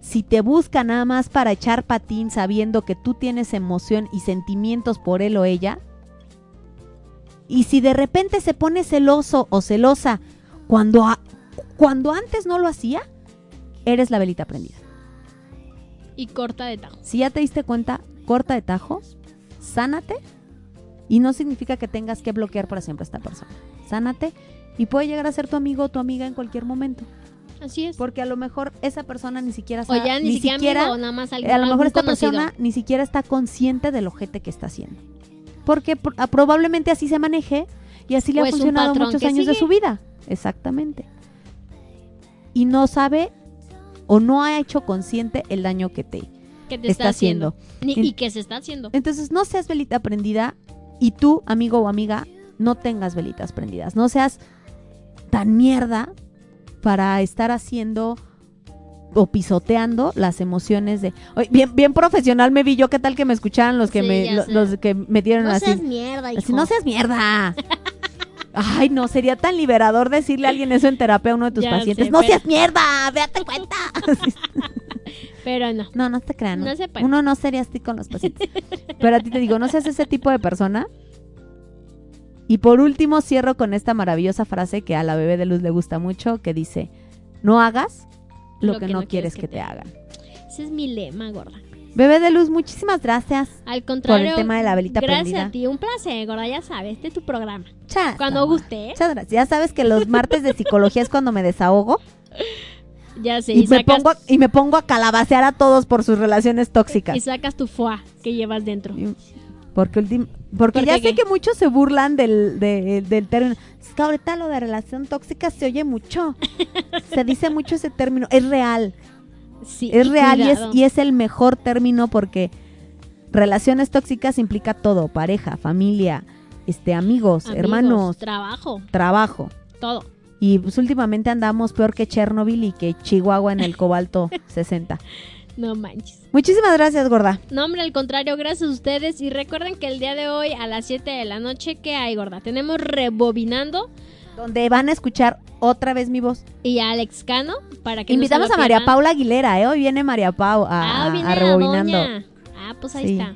si te busca nada más para echar patín sabiendo que tú tienes emoción y sentimientos por él o ella, y si de repente se pone celoso o celosa cuando, a- cuando antes no lo hacía, eres la velita prendida. Y corta de tajo. Si ya te diste cuenta, corta de tajo, sánate y no significa que tengas que bloquear para siempre a esta persona. Sánate y puede llegar a ser tu amigo o tu amiga en cualquier momento. Así es. Porque a lo mejor esa persona ni siquiera O ya ni, siquiera, amigo, o nada más alguien a lo mejor esta conocido. persona ni siquiera está consciente del ojete que está haciendo. Porque ah, probablemente así se maneje y así le ha funcionado muchos años de su vida. Exactamente. Y no sabe o no ha hecho consciente el daño que te que te está está haciendo. Ni- y que se está haciendo. entonces no seas velita prendida y tú, amigo o amiga, no tengas velitas prendidas. No seas tan mierda para estar haciendo o pisoteando las emociones de... Bien, bien profesional me vi yo, ¿qué tal que me escucharan los que, Sí, me, lo- los que me dieron No así? seas mierda, hijo. Así, no seas mierda. Ay, no, sería tan liberador decirle a alguien eso en terapia a uno de tus Ya pacientes. sé, no pero- seas mierda, date cuenta. Pero no. No, no te crean. No No se puede. Uno no sería así con los pacientes. Pero a ti te digo, no seas ese tipo de persona. Y por último cierro con esta maravillosa frase que a la bebé de luz le gusta mucho, que dice, No hagas lo, que, no quieres que te hagan. Ese es mi lema, gorda. Bebé de luz, muchísimas gracias Al por contrario, el tema de la velita gracias prendida. a ti. Un placer, gorda, ya sabes. Este es tu programa. Chas, Cuando guste, ¿eh? Muchas gracias. Ya sabes que los martes de psicología es cuando me desahogo Ya sé. y, Y, me pongo, y me pongo a calabacear a todos por sus relaciones tóxicas. y sacas tu foie que llevas dentro. Porque, ultim- porque ¿Por ya qué sé que muchos se burlan del, de- del término. Es que ahorita lo de relación tóxica se oye mucho. se dice mucho ese término. Es real. Sí, Es real y es, cuidado. y es el mejor término porque relaciones tóxicas implica todo. Pareja, familia, este, amigos, Amigos, hermanos, Trabajo, trabajo. todo. Y pues últimamente andamos peor que Chernobyl y que Chihuahua en el cobalto 60. No manches. Muchísimas gracias, gorda. No, hombre, al contrario, gracias a ustedes. Y recuerden que el día de hoy a las 7 de la noche, ¿qué hay, gorda? Tenemos Rebobinando Donde van a escuchar otra vez mi voz. y a Alex Cano para que Invitamos a María. Paula Aguilera, ¿eh? Hoy viene María Pau a, Ah, a- viene a la Rebobinando. doña. Ah, pues ahí Sí. está.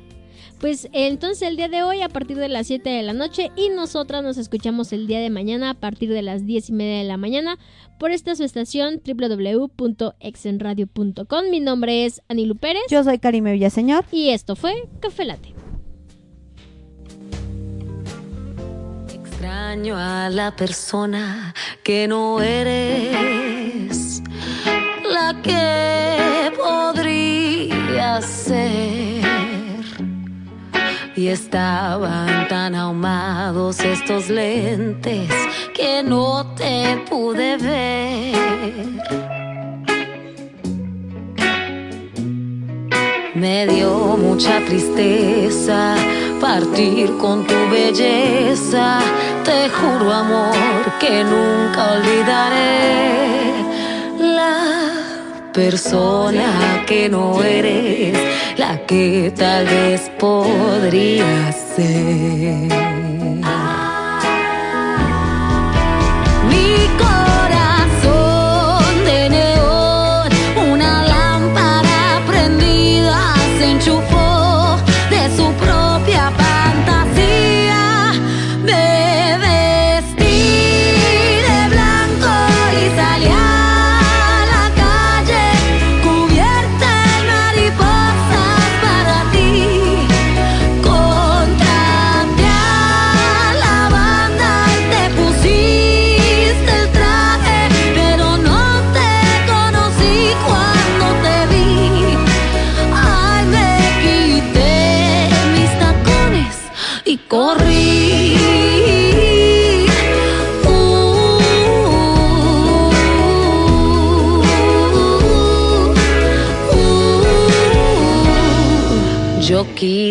Pues entonces el día de hoy a partir de las 7 de la noche y nosotras nos escuchamos el día de mañana a partir de las 10 y media de la mañana por esta su estación www.exenradio.com. Mi nombre es Anilu Pérez Yo soy Karime Villaseñor. y esto fue Café Latte. Extraño a la persona que no eres, la que podría ser. Y estaban tan ahumados estos lentes que no te pude ver. Me dio mucha tristeza partir con tu belleza. Te juro, amor, que nunca olvidaré persona que no eres, la que tal vez podría ser.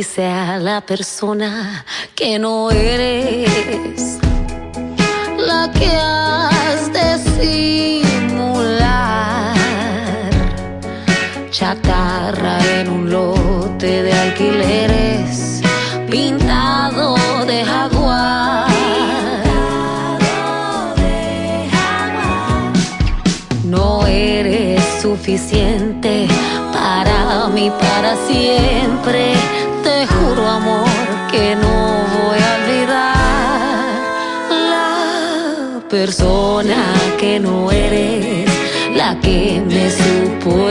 Quise a la persona que no eres, la que has de simular, chatarra en un lote de alquileres, pintado de jaguar. No eres suficiente para mí para siempre. Te juro, amor, que no voy a olvidar. La persona que no eres, la que me supo